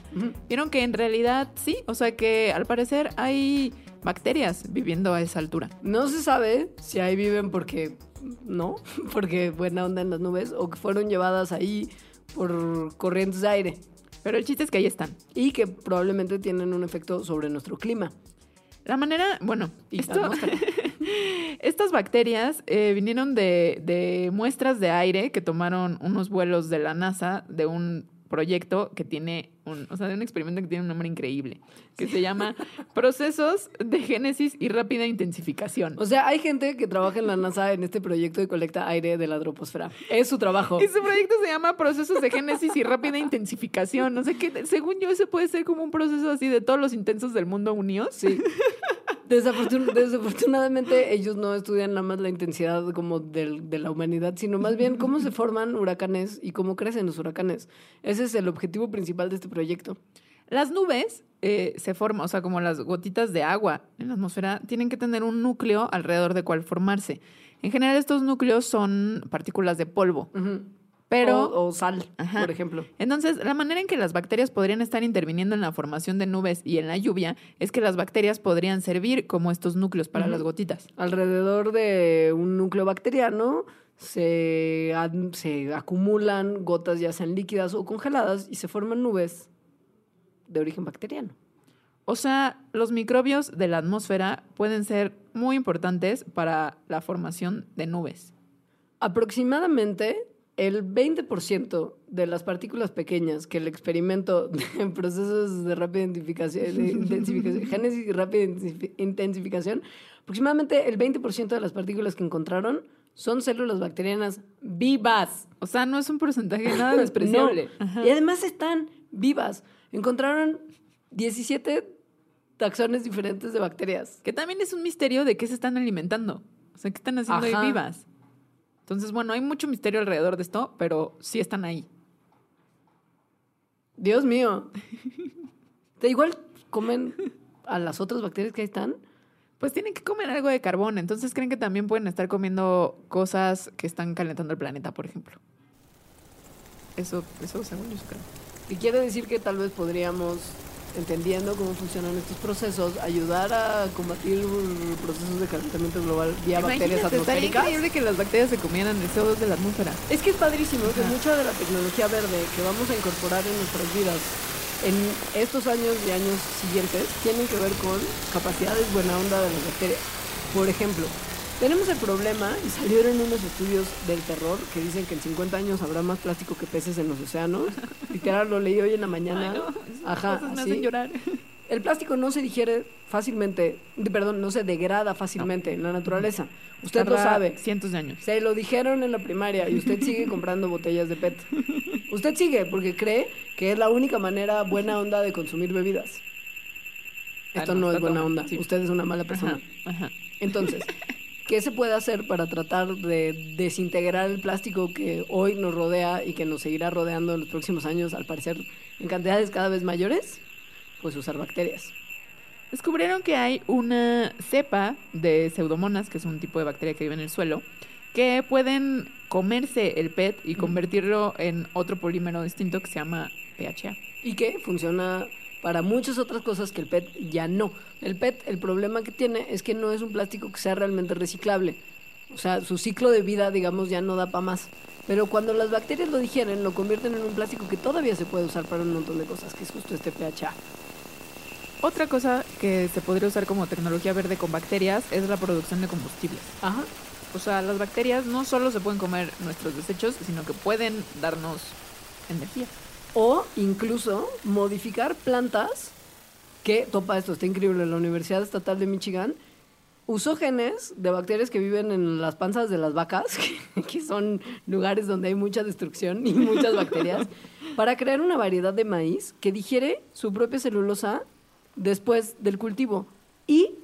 vieron que en realidad sí, o sea que al parecer hay bacterias viviendo a esa altura. No se sabe si ahí viven porque no, porque buena onda en las nubes, o que fueron llevadas ahí por corrientes de aire Pero el chiste es que ahí están. y que probablemente tienen un efecto sobre nuestro clima. La manera, bueno, Y esto- estas bacterias eh, vinieron de, de muestras de aire que tomaron unos vuelos de la NASA de un proyecto que tiene un, o sea, de un experimento que tiene un nombre increíble, que se llama Procesos de Génesis y Rápida Intensificación. O sea, hay gente que trabaja en la NASA en este proyecto y colecta aire de la troposfera. Es su trabajo. Ese proyecto se llama Procesos de Génesis y Rápida Intensificación. No sé qué, según yo, ese puede ser como un proceso así de todos los intensos del mundo unidos. Sí. Desafortun- desafortunadamente ellos no estudian nada más la intensidad como del- de la humanidad, sino más bien cómo se forman huracanes y cómo crecen los huracanes. Ese es el objetivo principal de este proyecto. Las nubes eh, se forman, o sea, como las gotitas de agua en la atmósfera, tienen que tener un núcleo alrededor de cual formarse. En general, estos núcleos son partículas de polvo, Ujú. Pero... o, o sal, Ajá. por ejemplo. Entonces, la manera en que las bacterias podrían estar interviniendo en la formación de nubes y en la lluvia es que las bacterias podrían servir como estos núcleos para las gotitas. Alrededor de un núcleo bacteriano se, se acumulan gotas ya sean líquidas o congeladas y se forman nubes de origen bacteriano. O sea, los microbios de la atmósfera pueden ser muy importantes para la formación de nubes. Aproximadamente el 20% de las partículas pequeñas que el experimento de procesos de rápida identificación, de intensificación, génesis y rápida intensifi- intensificación, aproximadamente el 20% de las partículas que encontraron son células bacterianas vivas. O sea, no es un porcentaje nada despreciable. No. Y además están vivas. Encontraron 17 taxones diferentes de bacterias. Que también es un misterio de qué se están alimentando. O sea, qué están haciendo Ajá. ahí vivas. Entonces, bueno, hay mucho misterio alrededor de esto, pero sí están ahí. Dios mío. ¿De igual comen a las otras bacterias que ahí están? Pues tienen que comer algo de carbón. Entonces, creen que también pueden estar comiendo cosas que están calentando el planeta, por ejemplo. Eso, eso según yo creo. Y quiere decir que tal vez podríamos, entendiendo cómo funcionan estos procesos, ayudar a combatir procesos de calentamiento global vía bacterias Imagínate, atmosféricas. increíble que las bacterias se comieran el CO2 de la atmósfera. Es que es padrísimo que mucha de la tecnología verde que vamos a incorporar en nuestras vidas en estos años y años siguientes tienen que ver con capacidades buena onda de las bacterias. Por ejemplo, tenemos el problema, y salieron unos estudios del terror que dicen que en 50 años habrá más plástico que peces en los océanos. Literal, lo leí hoy en la mañana. Ay, no, Ajá, me hacen llorar. El plástico no se digiere fácilmente, perdón, no se degrada fácilmente en la naturaleza. Usted lo sabe. Cientos de años. Se lo dijeron en la primaria y usted sigue comprando botellas de PET. Usted sigue porque cree que es la única manera buena onda de consumir bebidas. Ah, Esto no, no, es buena onda. sí. Usted es una mala persona. Ajá, ajá. Entonces, ¿qué se puede hacer para tratar de desintegrar el plástico que hoy nos rodea y que nos seguirá rodeando en los próximos años, al parecer en cantidades cada vez mayores? Pues usar bacterias. Descubrieron que hay una cepa de pseudomonas, que es un tipo de bacteria que vive en el suelo, que pueden comerse el PET y convertirlo en otro polímero distinto que se llama PHA. y que funciona para muchas otras cosas que el PET ya no. El PET, el problema que tiene es que no es un plástico que sea realmente reciclable. O sea, su ciclo de vida, digamos, ya no da para más. Pero cuando las bacterias lo digieren, lo convierten en un plástico que todavía se puede usar para un montón de cosas, que es justo este PHA. Otra cosa que se podría usar como tecnología verde con bacterias es la producción de combustibles. Ajá. O sea, las bacterias no solo se pueden comer nuestros desechos, sino que pueden darnos energía. O incluso modificar plantas que, topa esto, está increíble, la Universidad Estatal de Michigan usó genes de bacterias que viven en las panzas de las vacas, que, que son lugares donde hay mucha destrucción y muchas bacterias, para crear una variedad de maíz que digiere su propia celulosa después del cultivo y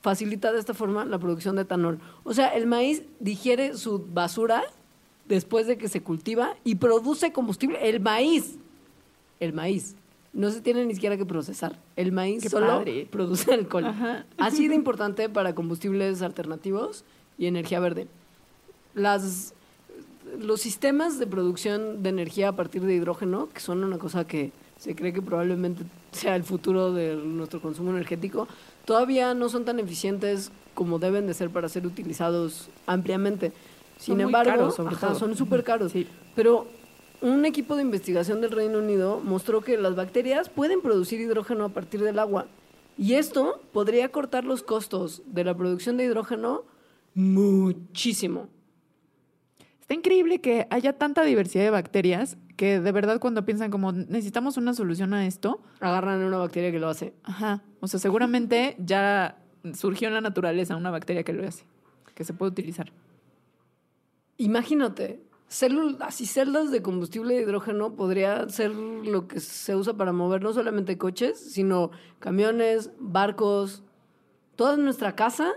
facilita de esta forma la producción de etanol. O sea, el maíz digiere su basura después de que se cultiva y produce combustible. El maíz, el maíz. No se tiene ni siquiera que procesar. El maíz Qué solo padre. produce alcohol. Ajá. Así de importante para combustibles alternativos y energía verde. Las, los sistemas de producción de energía a partir de hidrógeno, que son una cosa que se cree que probablemente sea el futuro de nuestro consumo energético, todavía no son tan eficientes como deben de ser para ser utilizados ampliamente. Sin Son muy embargo, caros, sobre ajá, todo. son súper caros. Sí. Pero un equipo de investigación del Reino Unido mostró que las bacterias pueden producir hidrógeno a partir del agua. Y esto podría cortar los costos de la producción de hidrógeno muchísimo. Está increíble que haya tanta diversidad de bacterias que de verdad cuando piensan como necesitamos una solución a esto, Agarran una bacteria que lo hace. ajá, o sea, seguramente ya surgió en la naturaleza una bacteria que lo hace, que se puede utilizar. Imagínate, células y celdas de combustible de hidrógeno podría ser lo que se usa para mover no solamente coches, sino camiones, barcos, toda nuestra casa,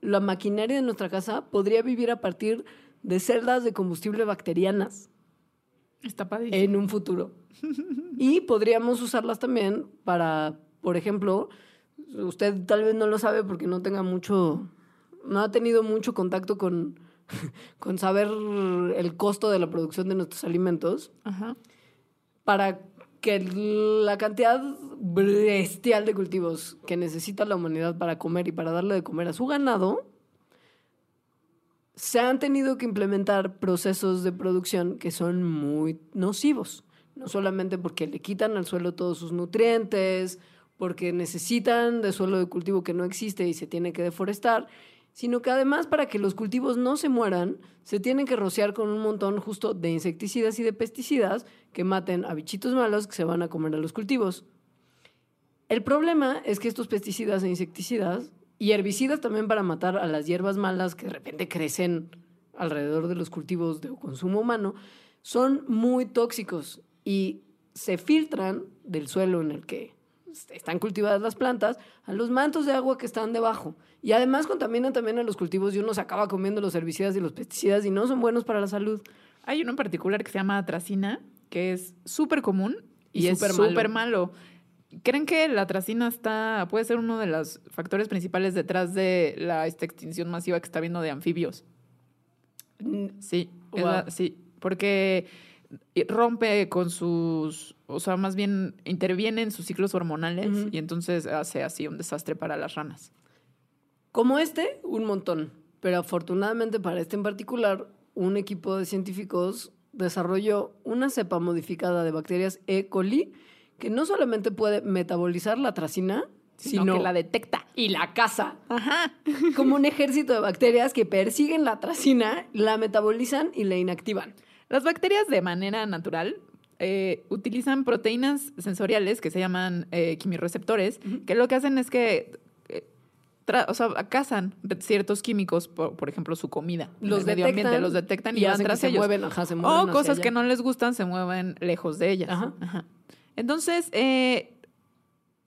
la maquinaria de nuestra casa podría vivir a partir de celdas de combustible bacterianas Está padrísimo. en un futuro. Y podríamos usarlas también para, por ejemplo, usted tal vez no lo sabe porque no tenga mucho, no ha tenido mucho contacto con, con saber el costo de la producción de nuestros alimentos, Ajá. para que la cantidad bestial de cultivos que necesita la humanidad para comer y para darle de comer a su ganado, se han tenido que implementar procesos de producción que son muy nocivos. No solamente porque le quitan al suelo todos sus nutrientes, porque necesitan de suelo de cultivo que no existe y se tiene que deforestar, sino que además para que los cultivos no se mueran, se tienen que rociar con un montón justo de insecticidas y de pesticidas que maten a bichitos malos que se van a comer a los cultivos. El problema es que estos pesticidas e insecticidas y herbicidas también para matar a las hierbas malas que de repente crecen alrededor de los cultivos de consumo humano son muy tóxicos y se filtran del suelo en el que están cultivadas las plantas a los mantos de agua que están debajo. Y además contaminan también a los cultivos y uno se acaba comiendo los herbicidas y los pesticidas y no son buenos para la salud. Hay uno en particular que se llama atracina, que es súper común y, Y es súper malo. ¿Creen que la atracina está, puede ser uno de los factores principales detrás de la esta extinción masiva que está habiendo de anfibios? Sí, es Wow. la- sí, porque rompe con sus, o sea, más bien interviene en sus ciclos hormonales y entonces hace así un desastre para las ranas. Como este, un montón. Pero afortunadamente para este en particular, un equipo de científicos desarrolló una cepa modificada de bacterias E. coli que no solamente puede metabolizar la tracina, Sino, sino que la detecta. y la caza. Ajá. Como un ejército de bacterias que persiguen la tracina, la metabolizan y la inactivan. Las bacterias de manera natural eh, utilizan proteínas sensoriales que se llaman eh, quimireceptores, que lo que hacen es que eh, o sea, cazan ciertos químicos, por, por ejemplo, su comida. Los el medio ambiente, detectan los detectan y, y van tras se ellos. mueven, ajá, se mueven o hacia cosas que no les gustan se mueven lejos de ellas. Ajá. Ajá. Entonces, eh,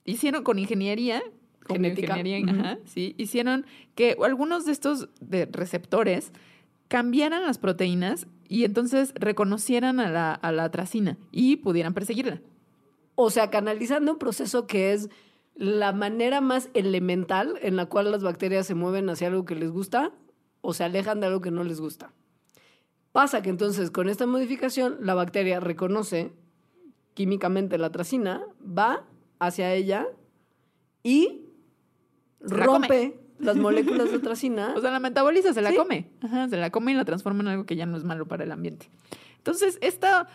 hicieron con ingeniería, con Genética. ingeniería, ajá, sí, hicieron que algunos de estos de receptores cambiaran las proteínas y entonces reconocieran a la, a la tracina y pudieran perseguirla. O sea, canalizando un proceso que es la manera más elemental en la cual las bacterias se mueven hacia algo que les gusta o se alejan de algo que no les gusta. Pasa que entonces con esta modificación la bacteria reconoce químicamente la tracina, va hacia ella y rompe las moléculas de tracina. O sea, la metaboliza, se la Sí. come. Ajá, se la come y la transforma en algo que ya no es malo para el ambiente. Entonces, esta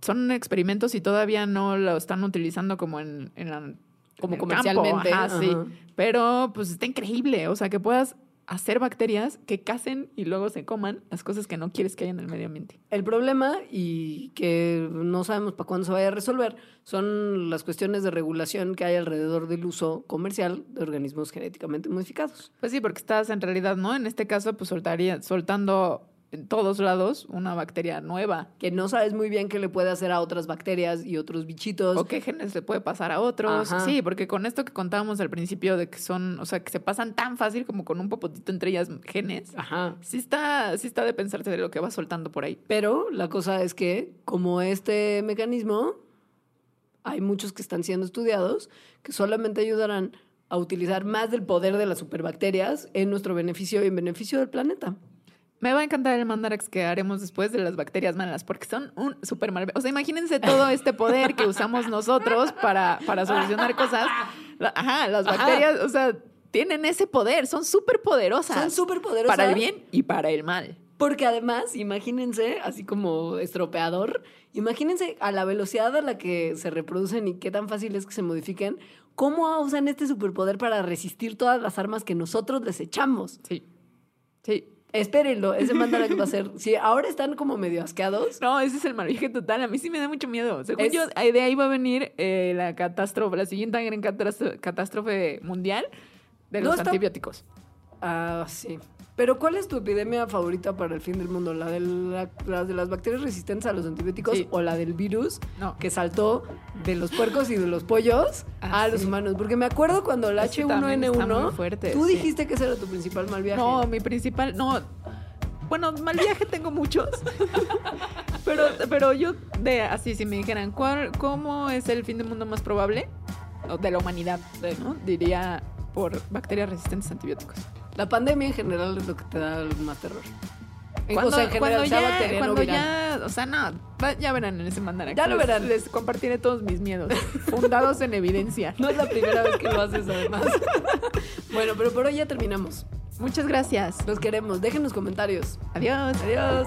son experimentos y todavía no lo están utilizando como en, en la- Como en comercialmente, campo. Ajá, sí. Pero pues está increíble. O sea, que puedas hacer bacterias que casen y luego se coman las cosas que no quieres que haya en el medio ambiente. El problema, y que no sabemos para cuándo se vaya a resolver, son las cuestiones de regulación que hay alrededor del uso comercial de organismos genéticamente modificados. Pues sí, porque estás en realidad, ¿no? En este caso, pues soltaría, soltando en todos lados una bacteria nueva. Que no sabes muy bien qué le puede hacer a otras bacterias y otros bichitos. O qué genes le puede pasar a otros. Ajá. Sí, porque con esto que contábamos al principio de que son, o sea, que se pasan tan fácil como con un popotito entre ellas genes. Ajá. Sí está, sí está de pensarse de lo que va soltando por ahí. Pero la cosa es que, como este mecanismo, hay muchos que están siendo estudiados que solamente ayudarán a utilizar más del poder de las superbacterias en nuestro beneficio y en beneficio del planeta. Me va a encantar el mandarax que haremos después de las bacterias malas, porque son un súper mal. O sea, imagínense todo este poder que usamos nosotros para, para solucionar cosas. Ajá, las Ajá. bacterias, o sea, tienen ese poder, son súper poderosas. Son súper poderosas. Para el bien y para el mal. Porque además, imagínense, así como estropeador, imagínense a la velocidad a la que se reproducen y qué tan fácil es que se modifiquen, cómo usan este superpoder para resistir todas las armas que nosotros les echamos. Sí. Sí. Espérenlo, ese Mandarax va a ser. Si ahora están como medio asqueados, No, ese es el mal viaje total. A mí sí me da mucho miedo. Según Es- yo, de ahí va a venir eh, la catástrofe, la siguiente gran catástrofe, mundial de No los está- antibióticos. Ah, sí. Pero ¿cuál es tu epidemia favorita para el fin del mundo? ¿La de, la, la de las bacterias resistentes a los antibióticos Sí. o la del virus No. que saltó de los puercos y de los pollos Ah, a los humanos? Porque me acuerdo cuando el Ese también está H1N1, muy fuerte, tú sí. dijiste que ese era tu principal mal viaje. No, mi principal, no. Bueno, mal viaje tengo muchos. pero, pero yo, de así, si me dijeran, ¿cuál, ¿cómo es el fin del mundo más probable? O de la humanidad, ¿no? Diría por bacterias resistentes a antibióticos. La pandemia en general es lo que te da el más terror. En- Cuando, o sea, en general, cuando ya, cuando ya, o sea, no, ya verán en ese mandarax. Ya lo Les- verán. Les compartiré todos mis miedos, fundados en evidencia. No es la primera vez que lo haces, además. bueno, pero por hoy ya terminamos. Muchas gracias. Los queremos. Déjenos comentarios. Adiós. Adiós.